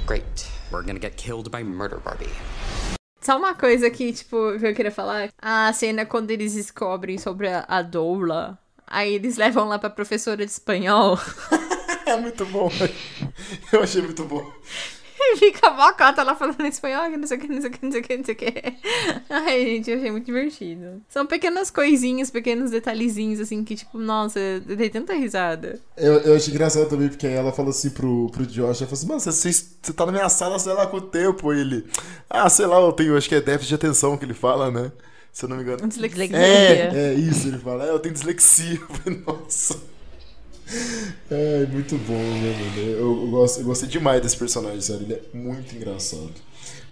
Great. We're gonna get killed by murder Barbie. Só uma coisa que, tipo, que eu queria falar. A cena quando eles descobrem sobre a, a doula. Aí eles levam lá pra professora de espanhol. É muito bom, eu achei muito bom. E fica mó cota lá falando espanhol, que não sei o que, não sei o que, não sei o que, não sei o que. Ai, gente, eu achei muito divertido. São pequenas coisinhas, pequenos detalhezinhos, assim, que, tipo, nossa, eu dei tanta risada. Eu, eu achei engraçado também, porque aí ela falou assim pro, pro Josh, ela falou assim, mano, você, você, tá na minha sala, sei lá, com o tempo, e ele, ah, sei lá, eu tenho, acho que é déficit de atenção que ele fala, né? Se eu não me engano. Dislexia. É, é isso, ele fala, é, eu tenho dislexia. Eu falei, Nossa. É, muito bom, né? Eu, eu, gosto, eu gostei demais desse personagem, sério. Ele é muito engraçado.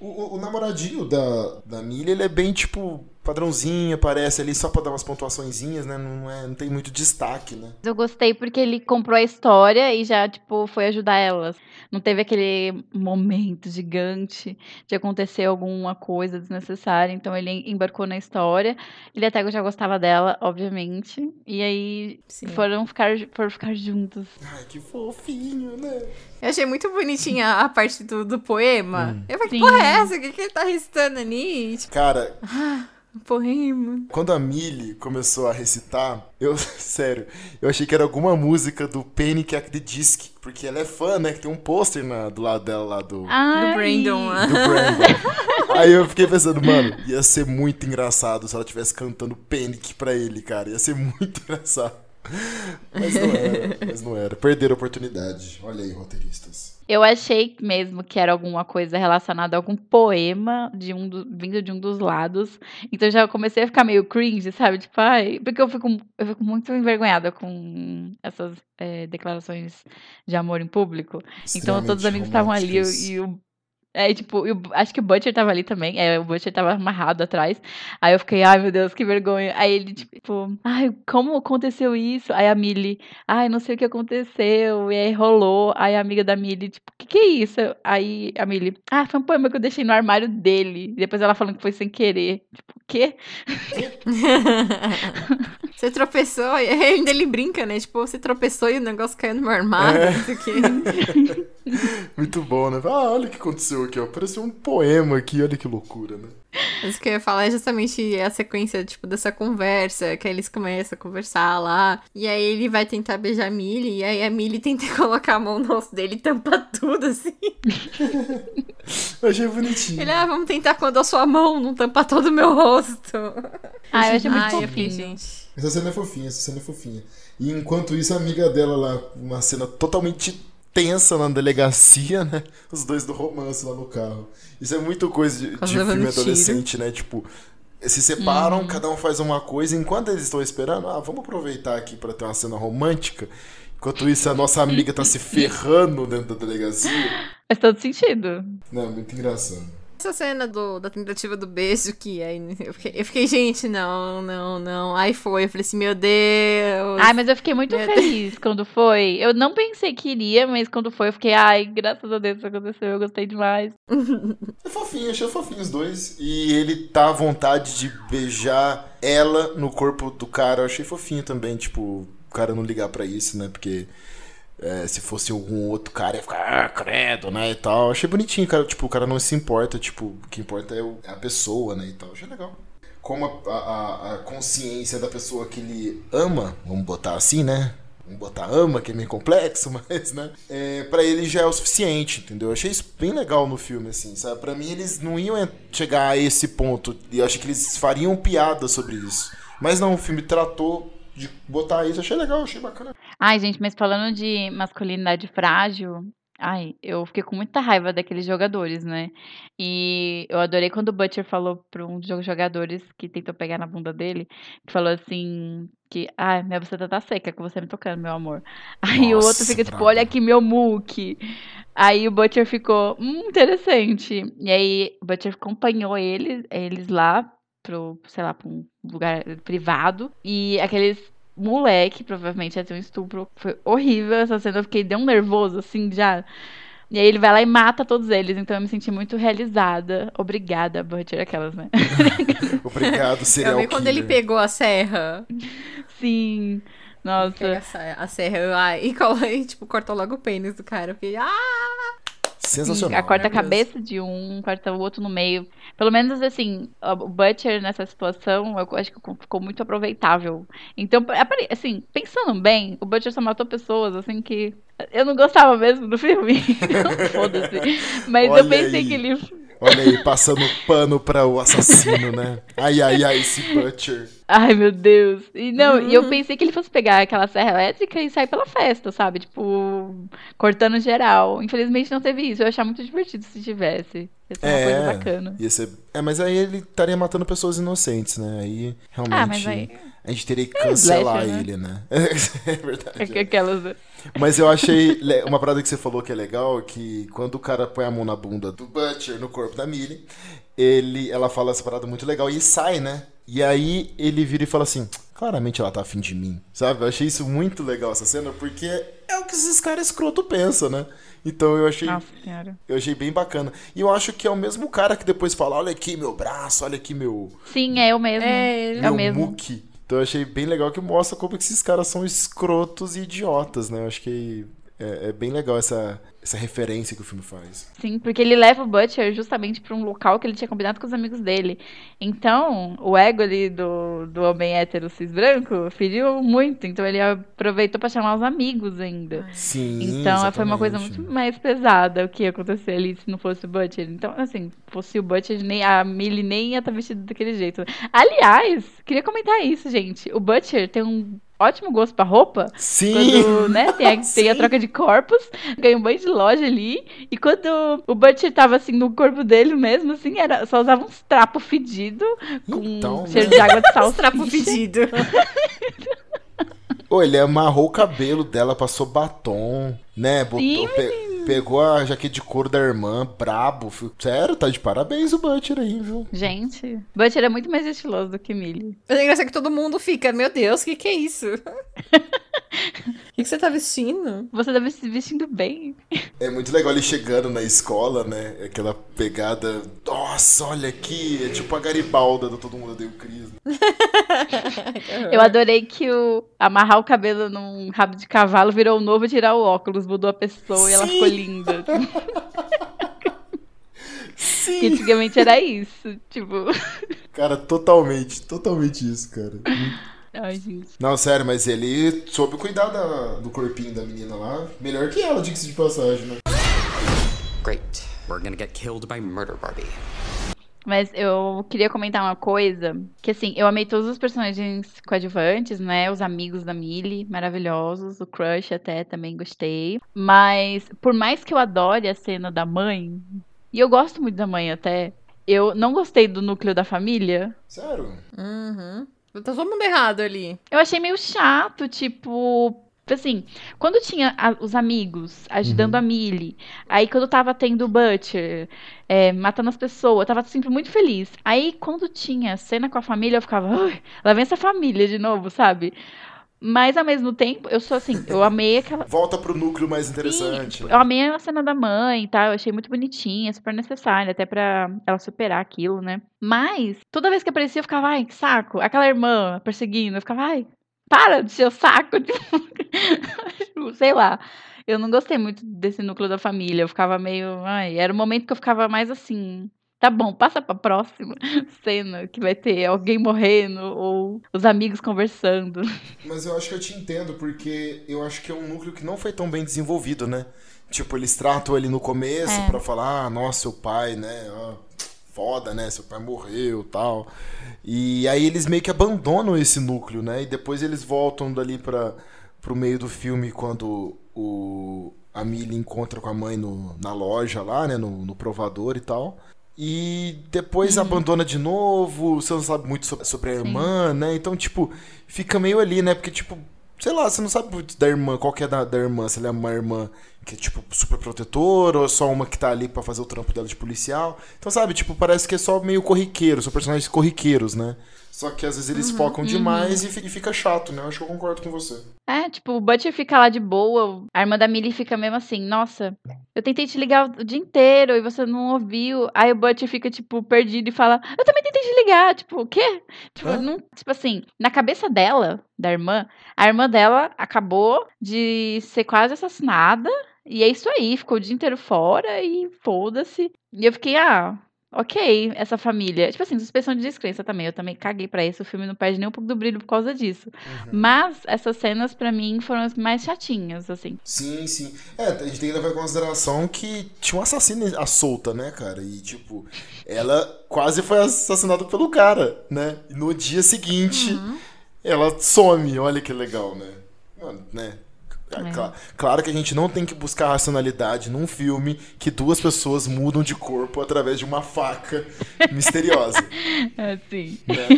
O, o, o namoradinho da, da Millie, ele é bem, tipo, padrãozinho, aparece ali só pra dar umas pontuaçõezinhas, né? Não, é, não tem muito destaque, né? Eu gostei porque ele comprou a história e já, tipo, foi ajudar elas. Não teve aquele momento gigante de acontecer alguma coisa desnecessária. Então ele embarcou na história. Ele até já gostava dela, obviamente. E aí Sim. foram ficar, foram ficar juntos. Ai, que fofinho, né? Eu achei muito bonitinha a parte do, do poema. Eu falei, que porra é essa? O que, que ele tá recitando ali? Cara, um poema. quando a Millie começou a recitar, eu, sério, eu achei que era alguma música do Panic at the Disc, porque ela é fã, né? Que tem um pôster na- do lado dela lá do, Ai, Do Brandon lá. do Brandon. Aí eu fiquei pensando, mano, ia ser muito engraçado se ela estivesse cantando Panic pra ele, cara. Ia ser muito engraçado. Mas não era, mas não era. Perderam a oportunidade. Olha aí, roteiristas. Eu achei mesmo que era alguma coisa relacionada a algum poema de um do- vindo de um dos lados. Então já comecei a ficar meio cringe, sabe? Tipo, ai, porque eu fico, eu fico muito envergonhada com essas é, declarações de amor em público. Então todos os amigos estavam ali e o. É, tipo, e o- acho que o Butcher tava ali também. É, o Butcher tava amarrado atrás. Aí eu fiquei, ai meu Deus, que vergonha. Aí ele, tipo, ai, como aconteceu isso? Aí a Millie, ai, não sei o que aconteceu. E aí rolou. Aí a amiga da Millie, tipo, o que, que é isso? Aí a Millie, ah, foi um poema que eu deixei no armário dele. Depois ela falando que foi sem querer. Tipo, o quê? Você tropeçou e ainda ele brinca, né? Tipo, você tropeçou e o negócio caiu no meu armário, É. não sei o quê. Muito bom, né? Ah, olha o que aconteceu aqui, ó. Pareceu um poema aqui, olha que loucura, né? Mas o que eu ia falar é justamente a sequência, tipo, dessa conversa, que aí eles começam a conversar lá. E aí ele vai tentar beijar a Millie, e aí a Millie tenta colocar a mão no rosto dele e tampa tudo, assim. Eu achei bonitinho. Ele, ah, vamos tentar quando a sua mão não tampa todo o meu rosto. Ah, eu achei muito Ai, fofinho. gente. Essa cena é fofinha, essa cena é fofinha. E enquanto isso, a amiga dela lá, uma cena totalmente tensa na delegacia, né? Os dois do romance lá no carro. Isso é muito coisa de, de filme tiro. adolescente, né? Tipo, se separam, cada um faz uma coisa, enquanto eles estão esperando, ah, vamos aproveitar aqui pra ter uma cena romântica. Enquanto isso, a nossa amiga tá se ferrando dentro da delegacia. Faz todo sentido. Não, muito engraçado. Essa cena do, da tentativa do beijo, que aí eu fiquei, eu fiquei, gente, não, não, não. Aí foi, eu falei assim, meu Deus. Ai, mas eu fiquei muito feliz quando foi. Eu não pensei que iria, mas quando foi, eu fiquei, ai, graças a Deus isso aconteceu, eu gostei demais. É fofinho, achei fofinho os dois. E ele tá à vontade de beijar ela no corpo do cara. Eu achei fofinho também, tipo, o cara não ligar pra isso, né? Porque é, se fosse algum outro cara ia ficar, ah, credo, né? E tal. Achei bonitinho, cara. Tipo, o cara não se importa, tipo, o que importa é, o- é a pessoa, né? E tal. Achei legal. Como a, a- a consciência da pessoa que ele ama, vamos botar assim, né? Vamos botar ama, que é meio complexo, mas, né? É, pra ele já é o suficiente, entendeu? Eu achei isso bem legal no filme, assim, sabe? Pra mim, eles não iam en- chegar a esse ponto. E eu acho que eles fariam piada sobre isso. Mas não, o filme tratou de botar isso. Achei legal, achei bacana. Ai, gente, mas falando de masculinidade frágil, ai, eu fiquei com muita raiva daqueles jogadores, né? E eu adorei quando o Butcher falou para um dos jogadores que tentou pegar na bunda dele, que falou assim que, ai, minha buceta tá seca com você me tocando, meu amor. Aí o outro Nossa, fica tipo, olha aqui meu muque. Aí o Butcher ficou, hum, interessante. E aí o Butcher acompanhou eles, eles lá pro, sei lá, pra um lugar privado. E aqueles moleque, provavelmente ia ter um estupro. Foi horrível essa cena. Eu fiquei, deu um nervoso, assim, já. E aí ele vai lá e mata todos eles. Então eu me senti muito realizada. Obrigada, Butcher, aquelas, né? Obrigado, serial Eu vi quando ele pegou a serra. Sim. Pega Nossa. a se- a serra e, colo- e, tipo, cortou logo o pênis do cara. Eu fiquei, ah! Sensacional. A corta a cabeça de um, corta o outro no meio. Pelo menos assim, o Butcher nessa situação, eu acho que ficou muito aproveitável. Então, assim, pensando bem, o Butcher só matou pessoas, assim, que eu não gostava mesmo do filme. Então, Foda-se. Mas Olha eu pensei aí. que ele. Olha aí, passando pano para o assassino, né? Ai, ai, ai, esse Butcher. Ai, meu Deus. E não, e eu Uhum. pensei que ele fosse pegar aquela serra elétrica e sair pela festa, sabe? Tipo, cortando geral. Infelizmente não teve isso. Eu ia achar muito divertido se tivesse. Ia ser uma coisa bacana. Ia ser... É, mas aí ele estaria matando pessoas inocentes, né? Aí realmente Ah, mas aí. A gente teria que cancelar slasher, né? ele, né? é verdade. Aquelas. Mas eu achei uma parada que você falou que é legal, que quando o cara põe a mão na bunda do Butcher, no corpo da Millie, ele, ela fala essa parada muito legal e sai, né? E aí ele vira e fala assim, claramente ela tá afim de mim, sabe? Eu achei isso muito legal, essa cena, porque é o que esses caras escroto pensam, né? Então eu achei, Nossa eu achei bem bacana. E eu acho que é o mesmo cara que depois fala, olha aqui meu braço, olha aqui meu, Sim, é eu mesmo. É, ele- É o mesmo. muque. Então eu achei bem legal que mostra como que esses caras são escrotos e idiotas, né? Eu acho que é, é bem legal essa, essa referência que o filme faz. Sim, porque ele leva o Butcher justamente pra um local que ele tinha combinado com os amigos dele. Então, o ego ali do, do homem hétero cis branco feriu muito. Então, ele aproveitou pra chamar os amigos ainda. Sim. Então, foi uma coisa exatamente. muito mais pesada o que ia acontecer ali se não fosse o Butcher. Então, assim, fosse o Butcher, nem, a Millie nem ia estar vestida daquele jeito. Aliás, queria comentar isso, gente. O Butcher tem um ótimo gosto pra roupa. Sim! Quando, né, tem a, tem a troca de corpos, ganha um banho de loja ali. E quando o Butcher tava assim no corpo dele mesmo, assim, era, só usava uns trapos fedidos, com Então, cheiro né? de água de sal. Os trapos pedidos. Ô, ele amarrou o cabelo dela, passou batom, né? Botou, Sim, pe- pegou a jaqueta de couro da irmã, brabo. Sério, tá de parabéns o Butcher aí, viu? Gente, Butcher é muito mais estiloso do que Millie. Mas é engraçado que todo mundo fica, meu Deus, o que, que é isso? O que, que você tá vestindo? Você deve se vestindo bem. É muito legal ele chegando na escola, né? Aquela pegada. Nossa, olha aqui! É tipo a Garibalda do Todo Mundo Deu Cris. Eu adorei que o amarrar o cabelo num rabo de cavalo virou o novo tirar o óculos, mudou a pessoa e ela Sim. ficou linda. Sim! Que antigamente era isso. Tipo. Cara, totalmente, totalmente isso, cara. Ai, gente. Não, sério, mas ele soube cuidar da- do corpinho da menina lá. Melhor que ela, diga-se de passagem, né? Great. We're gonna get killed by Murder Barbie. Mas eu queria comentar uma coisa, que assim, eu amei todos os personagens coadjuvantes, né? Os amigos da Millie, maravilhosos, o crush até também gostei. Mas por mais que eu adore a cena da mãe, e eu gosto muito da mãe até, eu não gostei do núcleo da família. Sério? Uhum. Tá todo mundo errado ali. Eu achei meio chato, tipo. Assim, quando tinha a- os amigos ajudando a Millie, aí quando tava tendo o Butcher é, matando as pessoas, eu tava sempre muito feliz. Aí quando tinha cena com a família, eu ficava, "Ai, lá vem essa família de novo, sabe? Mas ao mesmo tempo, eu sou assim, eu amei aquela. Volta pro núcleo mais interessante. Sim, eu amei a cena da mãe e tal, eu achei muito bonitinha, super necessária, até pra ela superar aquilo, né? Mas, toda vez que aparecia, eu ficava, ai, que saco. Aquela irmã perseguindo, eu ficava, ai, para de ser o saco. Sei lá. Eu não gostei muito desse núcleo da família, eu ficava meio, ai, era o momento que eu ficava mais assim. Tá bom, passa pra próxima cena que vai ter alguém morrendo ou os amigos conversando. Mas eu acho que eu te entendo, porque eu acho que é um núcleo que não foi tão bem desenvolvido, né? Tipo, eles tratam ele no começo É. pra falar, ah, nossa, seu pai, né? foda, né? Seu pai morreu tal. E aí eles meio que abandonam esse núcleo, né? E depois eles voltam dali pra, pro meio do filme quando o, a Millie encontra com a mãe no, na loja lá, né? No, no provador e tal. E depois abandona de novo, você não sabe muito sobre, sobre a irmã, né? Então, tipo, fica meio ali, né? Porque, tipo, sei lá, você não sabe muito da irmã, qual que é da, da irmã, se ela é uma irmã que é, tipo, super protetora, ou é só uma que tá ali pra fazer o trampo dela de policial. Então, sabe, tipo, parece que é só meio corriqueiro, são personagens corriqueiros, né? Só que às vezes eles focam demais e fi- e fica chato, né? Eu acho que eu concordo com você. É, tipo, o Butcher fica lá de boa, a irmã da Millie fica mesmo assim, nossa, eu tentei te ligar o dia inteiro e você não ouviu. Aí o Butcher fica, tipo, perdido e fala, eu também tentei te ligar, tipo, o quê? Tipo, Hã? não, tipo assim, na cabeça dela, da irmã, a irmã dela acabou de ser quase assassinada, e é isso aí, ficou o dia inteiro fora e foda-se. E eu fiquei, ah, ok, essa família. Tipo assim, suspensão de descrença também. Eu também caguei pra isso. O filme não perde nem um pouco do brilho por causa disso. Mas essas cenas, pra mim, foram as mais chatinhas, assim. Sim, sim. É, a gente tem que levar em consideração que tinha um assassino à solta, né, cara? E, tipo, ela quase foi assassinada pelo cara, né? E no dia seguinte, ela some. Olha que legal, né? Mano, né? É. Cla- Claro que a gente não tem que buscar racionalidade num filme que duas pessoas mudam de corpo através de uma faca misteriosa. Assim. né?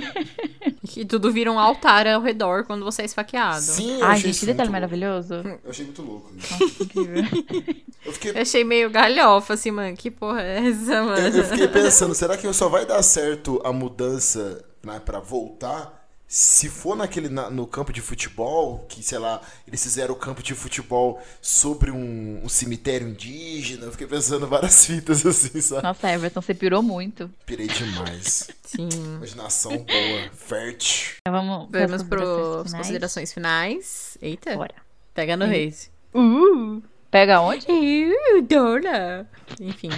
Que tudo vira um altar ao redor quando você é esfaqueado. Sim, eu Ai, achei gente, que detalhe louco. maravilhoso. Eu achei muito louco. Nossa, incrível. Eu fiquei Eu achei meio galhofa, assim, mano. Que porra é essa, Eu, mano? eu fiquei pensando, será que só vai dar certo a mudança né, para voltar se for naquele na- no campo de futebol, que sei lá, eles fizeram o campo de futebol sobre um, um cemitério indígena? Eu fiquei pensando várias fitas assim, sabe? Nossa, Everton, você pirou muito. Pirei demais. Sim. Imaginação boa, fértil. Então vamos para as Vamos para considerações as finais? considerações finais. Eita. Bora. Pega no Reis. Uh, pega onde? Uh, Dora. Enfim.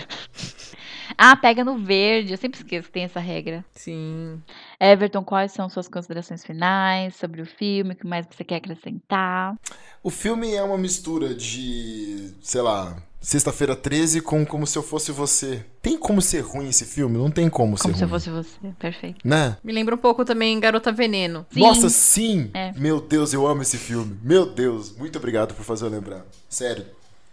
Ah, pega no verde. Eu sempre esqueço que tem essa regra. Sim. Everton, quais são suas considerações finais sobre o filme? O que mais você quer acrescentar? O filme é uma mistura de, sei lá, Sexta-feira 13 com Como Se Eu Fosse Você. Tem como ser ruim esse filme? Não tem como, Como ser se eu ruim. fosse você. Perfeito. Né? Me lembra um pouco também Garota Veneno. Sim. Nossa, sim! É. Meu Deus, eu amo esse filme. Meu Deus, muito obrigado por fazer eu lembrar. Sério,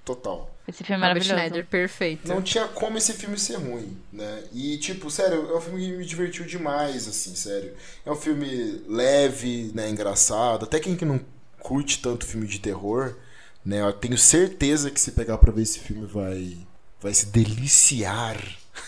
total. Esse filme é maravilhoso. Schneider, perfeito. Não tinha como esse filme ser ruim, né? E, tipo, sério, é um filme que me divertiu demais, assim, sério. É um filme leve, né, engraçado. Até quem que não curte tanto filme de terror, né? Eu tenho certeza que se pegar pra ver esse filme vai, vai se deliciar.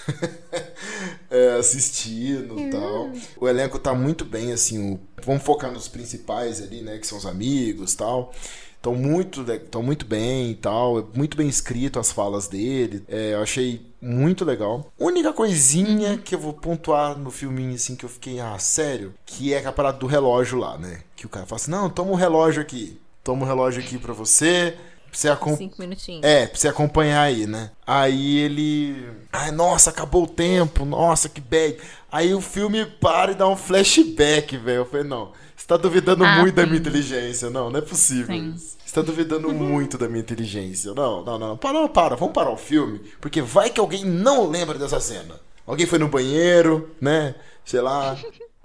é, assistindo e tal. O elenco tá muito bem, assim. o- Vamos focar nos principais ali, né? Que são os amigos e tal. Estão muito, tão muito bem e tal. É muito bem escrito as falas dele. É, eu achei muito legal. Única coisinha que eu vou pontuar no filminho, assim, que eu fiquei, ah, sério, que é a parada do relógio lá, né? Que o cara fala assim: não, toma um relógio aqui. Toma um relógio aqui pra você. Pra você acompanhar. Cinco minutinhos. É, pra você acompanhar aí, né? Aí ele. Ai, nossa, acabou o tempo, nossa, que bad. Aí o filme para e dá um flashback, velho. Eu falei, não, você tá duvidando Ah, muito da sim. minha inteligência. Não, não é possível. Sim. Você tá duvidando muito da minha inteligência. Não, não, não. Para, não, para. Vamos parar o filme. Porque vai que alguém não lembra dessa cena. Alguém foi no banheiro, né? Sei lá.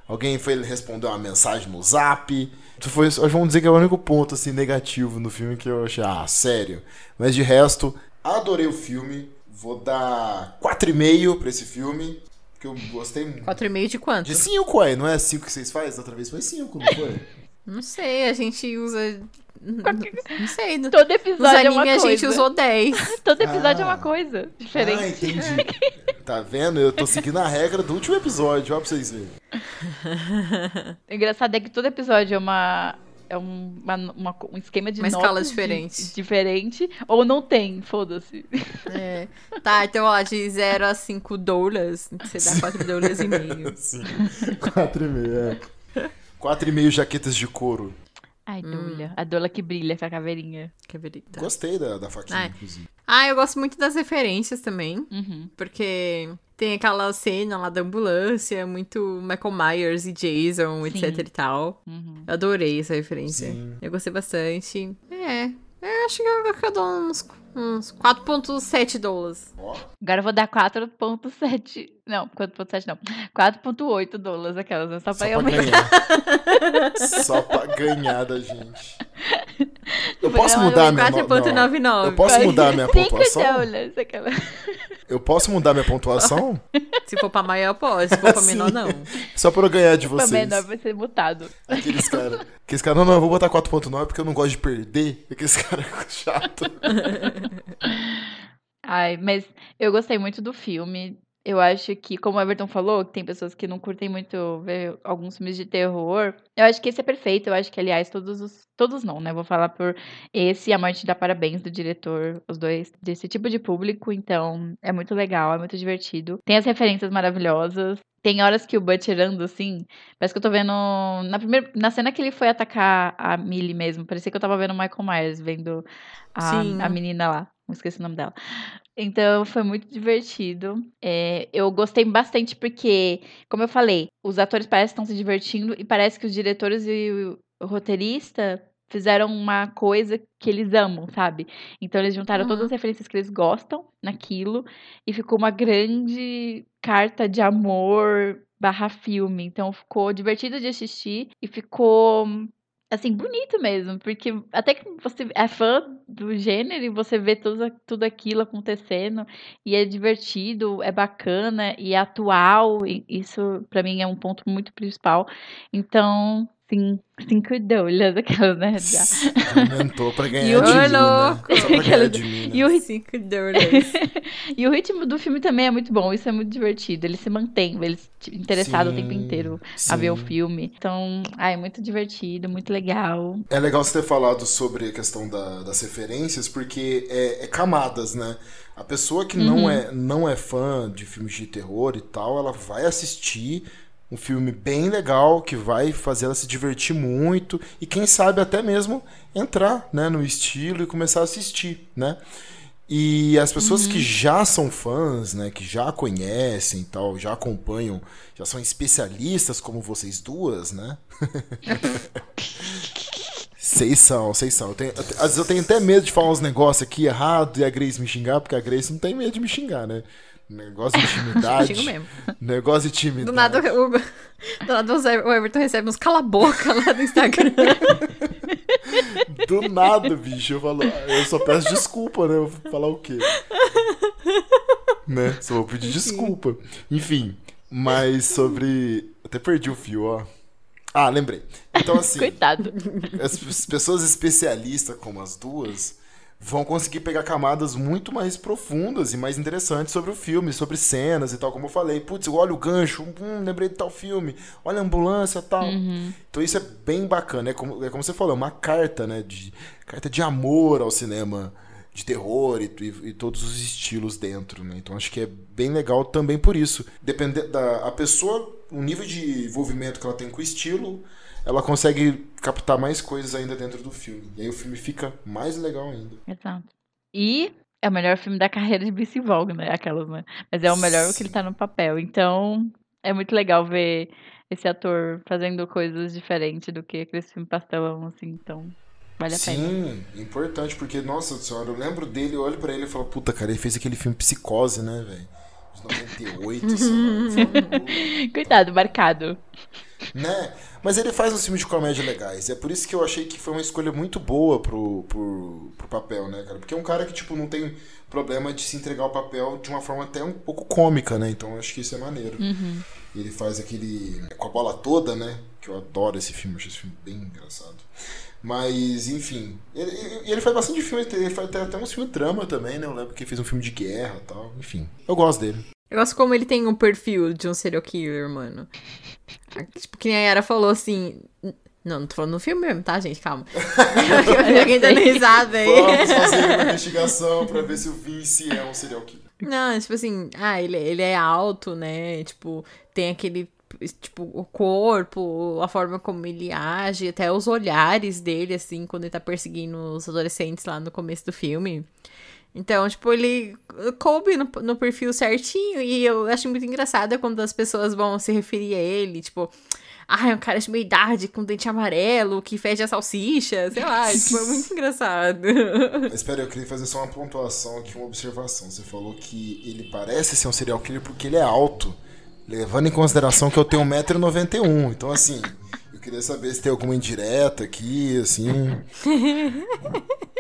Alguém foi responder uma mensagem no zap. Foi, vamos dizer que é o único ponto assim, negativo no filme que eu achei, ah, sério. Mas de resto, adorei o filme. Vou dar 4,5 pra esse filme. Que eu gostei muito. Quatro e meio de quanto? De 5, ué, não é 5 que vocês fazem? Da outra vez foi 5, não foi? Não sei, a gente usa. Não sei. No... Todo Nos episódio é uma anime a coisa. gente usou 10. Todo episódio é Ah. uma coisa diferente. Ah, entendi. Tá vendo? Eu tô seguindo a regra do último episódio, ó pra vocês verem. O engraçado é que todo episódio é uma. É um, uma, uma- um esquema de Uma escala diferente. di- diferente. Ou não tem, foda-se. É. Tá, então ó, de 0 a 5 doulas, você dá 4 doulas e meio. Sim. 4,5, é. 4,5 jaquetas de couro. Ai, Hum. Dola. A Dola que brilha com a caveirinha. Bonita. Gostei da, da faquinha, Ai. inclusive. Ah, eu gosto muito das referências também. Uhum. Porque tem aquela cena lá da ambulância, muito Michael Myers e Jason, Sim. etc e tal. Uhum. Eu adorei essa referência. Sim. Eu gostei bastante. É, eu acho que eu, que eu dou uns, uns 4.7 dólares. Agora eu vou dar 4.7. Não, 4.7 não. 4.8 dólares aquelas, né? Só só pra pra eu aumentar. ganhar. só pra ganhar da gente. Eu posso mudar minha dei no- não. 4.99. Eu posso mudar a minha 5 pontuação? dólares aquela. Eu posso mudar minha pontuação? Se for pra maior, pode. Se for pra menor, não. Só pra eu ganhar de Pra vocês. menor vai ser mutado. Aqueles caras. Aqueles caras, não, não, eu vou botar 4.9 porque eu não gosto de perder. Aqueles caras chato. Ai, mas eu gostei muito do filme. Eu acho que, como o Everton falou, que tem pessoas que não curtem muito ver alguns filmes de terror. Eu acho que esse é perfeito. Eu acho que, aliás, todos os. Todos não, né? Vou falar por esse e a Morte dá Parabéns do diretor, os dois desse tipo de público. Então, é muito legal, é muito divertido. Tem as referências maravilhosas. Tem horas que o Butcher anda assim. Parece que eu tô vendo. Na, primeira, na cena que ele foi atacar a Millie mesmo. Parecia que eu tava vendo o Michael Myers, vendo a, Sim. a menina lá. Esqueci o nome dela. Então foi muito divertido. É, eu gostei bastante porque, como eu falei, os atores parecem que estão se divertindo e parece que os diretores e o roteirista fizeram uma coisa que eles amam, sabe? Então eles juntaram todas Uhum. as referências que eles gostam naquilo e ficou uma grande carta de amor barra filme. Então ficou divertido de assistir e ficou assim, bonito mesmo, porque até que você é fã do gênero e você vê tudo, tudo aquilo acontecendo e é divertido, é bacana e é atual, e isso pra mim é um ponto muito principal. Então, sim, cinco doulas, aquelas, né? Já. Aumentou pra E ganhar o de mim, né? louco. Só pra ganhar de mim, né? E o, Cinco dólares. e o ritmo do filme também é muito bom, isso é muito divertido. Ele se mantém, ele se- interessado o tempo Sim, inteiro a ver o sim. filme. Então, ai, muito divertido, muito legal. É legal você ter falado sobre a questão da- das referências, porque é, é camadas, né? A pessoa que Uhum. não, é, não é fã de filmes de terror e tal, ela vai assistir um filme bem legal, que vai fazer ela se divertir muito, e quem sabe até mesmo entrar né, no estilo e começar a assistir, né? E as pessoas que já são fãs, né, que já conhecem e tal, já acompanham, já são especialistas como vocês duas, né? Vocês são, vocês são. Eu tenho- às vezes eu tenho até medo de falar uns negócios aqui errado e a Grace me xingar, porque a Grace não tem medo de me xingar, né? Negócio de intimidade. Xingo mesmo. Negócio de intimidade. Do nada, o, do nada o Everton recebe uns cala-boca lá do Instagram. Do nada, bicho. Eu falo, eu só peço desculpa, né? Eu vou falar o quê? Né? Só vou pedir desculpa. Enfim, mas sobre. Até perdi o fio, ó. Ah, lembrei. Então, assim, Coitado. as pessoas especialistas como as duas vão conseguir pegar camadas muito mais profundas e mais interessantes sobre o filme, sobre cenas e tal, como eu falei. Putz, olha o gancho, hum, lembrei de tal filme, olha a ambulância e tal. Então isso é bem bacana, é como, é como você falou, é uma carta, né, de, carta de amor ao cinema de terror e, e- e todos os estilos dentro, né? Então acho que é bem legal também por isso. Dependendo da a pessoa, o nível de envolvimento que ela tem com o estilo, ela consegue captar mais coisas ainda dentro do filme. E aí o filme fica mais legal ainda. Exato. E é o melhor filme da carreira de Vince Vaughn, né? Aquelas, né? Mas é o melhor que ele tá no papel. Então, é muito legal ver esse ator fazendo coisas diferentes do que aquele filme pastelão, assim. Então, vale a pena. Sim, importante, porque, nossa senhora, eu lembro dele, eu olho pra ele e falo, puta, cara, ele fez aquele filme Psicose, né, velho? De 98, sei lá. Cuidado, marcado. Né? Mas ele faz uns filmes de comédia legais. É por isso que eu achei que foi uma escolha muito boa pro, pro, pro papel, né, cara? Porque é um cara que, tipo, não tem problema de se entregar o papel de uma forma até um pouco cômica, né? Então eu acho que isso é maneiro. E ele faz aquele. com a bola toda, né? Que eu adoro esse filme, eu acho esse filme bem engraçado. Mas, enfim. Ele, ele- ele faz bastante filme, ele faz até, até uns filmes drama também, né? Eu lembro que ele fez um filme de guerra e tal. Enfim, eu gosto dele. Eu gosto como ele tem um perfil de um serial killer, mano. Tipo, que nem a Yara falou assim. Não, não tô falando no filme mesmo, tá, gente? Calma. Alguém dando risada aí. Vamos fazer uma investigação pra ver se o Vince é um serial killer. Não, tipo assim, ah, ele, ele é alto, né? Tipo, tem aquele. Tipo, o corpo, a forma como ele age, até os olhares dele, assim, quando ele tá perseguindo os adolescentes lá no começo do filme. Então, tipo, ele coube no, no perfil certinho e eu acho muito engraçado quando as pessoas vão se referir a ele, tipo, ah, é um cara de meia idade com dente amarelo que fede a salsicha, sei lá, tipo, é muito engraçado. Espera, eu queria fazer só uma pontuação aqui, uma observação. Você falou que ele parece ser um serial killer porque ele é alto. Levando em consideração que eu tenho 1,91m. Então, assim, queria saber se tem alguma indireta aqui, assim.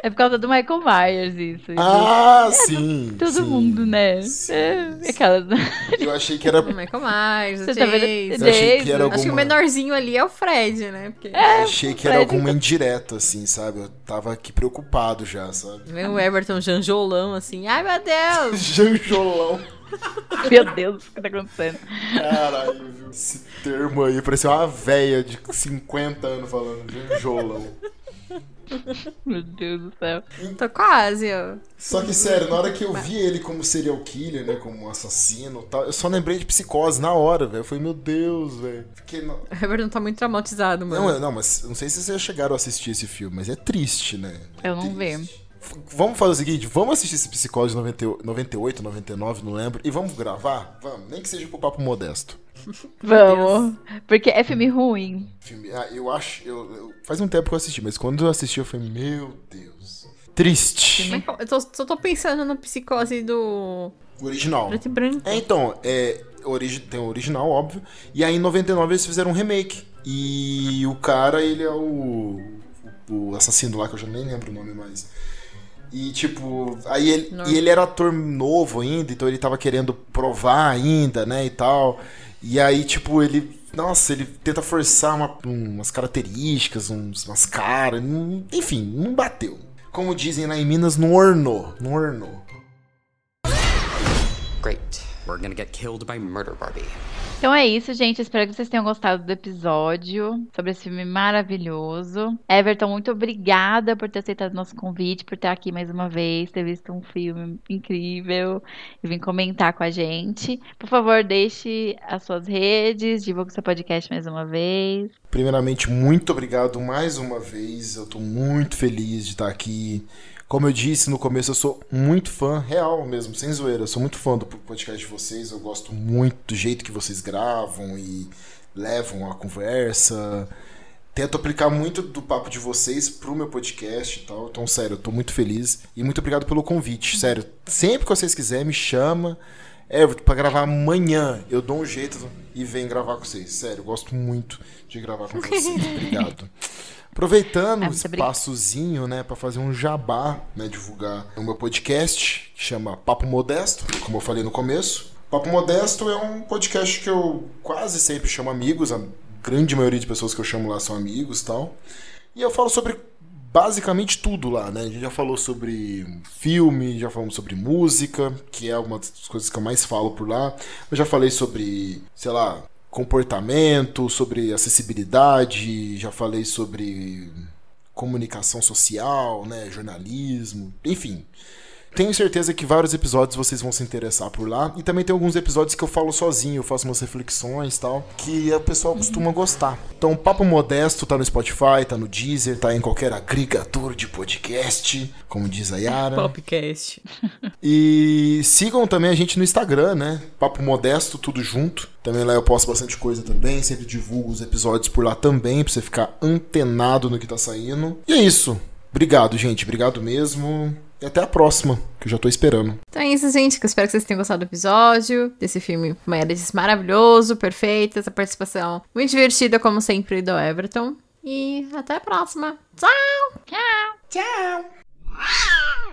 É por causa do Michael Myers, isso. Ah, sim. Todo sim, mundo, né? sim, é, sim. aquelas. Eu achei que era. O Michael Myers, o Você tá vendo? Eu achei que era Jason. Acho que o alguma- menorzinho ali é o Fred, né? Porque achei que era Fred- alguma indireta, assim, sabe? Eu tava aqui preocupado já, sabe? vem o Everton janjolão assim. Ai, meu Deus! Janjolão. Meu Deus, o que tá acontecendo? Caralho, viu? Esse termo aí parecia uma véia de 50 anos falando janjolão. Meu Deus do céu. Tô quase, ó. Só que, sério, na hora que eu vi ele como serial killer, né? Como um assassino e tal, eu só lembrei de psicose na hora, velho. Eu falei, meu Deus, velho. Fiquei. no- O Everton tá muito traumatizado, mano. Não, não, mas não sei se vocês já chegaram a assistir esse filme, mas é triste, né? É Eu não vi. triste. F- Vamos fazer o seguinte, vamos assistir esse Psicose 98, 98, 99, não lembro, e vamos gravar? Vamos, nem que seja pro papo modesto. Vamos. Porque é filme ruim. Filme, ah, eu acho, eu, eu- faz um tempo que eu assisti, mas quando eu assisti eu falei, meu Deus. Triste. Eu tô, só tô pensando na psicose do O original. preto e branco. É, então, é, origi tem o original, óbvio. E aí em 99 eles fizeram um remake. E o cara, ele é o, o assassino lá, que eu já nem lembro o nome mais. E tipo, aí ele, e ele era ator novo ainda, então ele tava querendo provar ainda, né, e tal. E aí, tipo, ele. Nossa, ele tenta forçar uma- umas características, uns, umas caras. Enfim, não bateu. Como dizem lá em Minas, não ornou. Não ornou. Great. We're gonna get killed by murder Barbie. Então é isso, gente. Espero que vocês tenham gostado do episódio sobre esse filme maravilhoso. Everton, muito obrigada por ter aceitado nosso convite, por estar aqui mais uma vez, ter visto um filme incrível e vir comentar com a gente. Por favor, deixe as suas redes, divulgue seu podcast mais uma vez. Primeiramente, muito obrigado mais uma vez. Eu tô muito feliz de estar aqui. Como eu disse no começo, eu sou muito fã, real mesmo, sem zoeira. Eu sou muito fã do podcast de vocês. Eu gosto muito do jeito que vocês gravam e levam a conversa. Tento aplicar muito do papo de vocês pro meu podcast e tal. Então, sério, eu tô muito feliz. E muito obrigado pelo convite. Sério, sempre que vocês quiserem, me chama. É, pra gravar amanhã, eu dou um jeito e venho gravar com vocês. Sério, eu gosto muito de gravar com vocês. Obrigado. Aproveitando Ah, o espaçozinho, né, para fazer um jabá, né, divulgar o meu podcast, que chama Papo Modesto, como eu falei no começo. Papo Modesto é um podcast que eu quase sempre chamo amigos, a grande maioria de pessoas que eu chamo lá são amigos e tal. E eu falo sobre basicamente tudo lá, né? A gente já falou sobre filme, já falamos sobre música, que é uma das coisas que eu mais falo por lá. Eu já falei sobre, sei lá, comportamento, sobre acessibilidade, já falei sobre comunicação social, né, jornalismo, enfim. Tenho certeza que vários episódios vocês vão se interessar por lá. E também tem alguns episódios que eu falo sozinho, eu faço umas reflexões e tal, que o pessoal costuma gostar. Então, Papo Modesto tá no Spotify, tá no Deezer, tá em qualquer agregador de podcast, como diz a Yara. Popcast. E sigam também a gente no Instagram, né? Papo Modesto, tudo junto. Também lá eu posto bastante coisa também, sempre divulgo os episódios por lá também, pra você ficar antenado no que tá saindo. E é isso. Obrigado, gente. Obrigado mesmo. E até a próxima, que eu já tô esperando. Então é isso, gente. que Eu espero que vocês tenham gostado do episódio, desse filme Meredith maravilhoso, perfeito, essa participação muito divertida, como sempre, do Everton. E até a próxima. Tchau! Tchau! Tchau!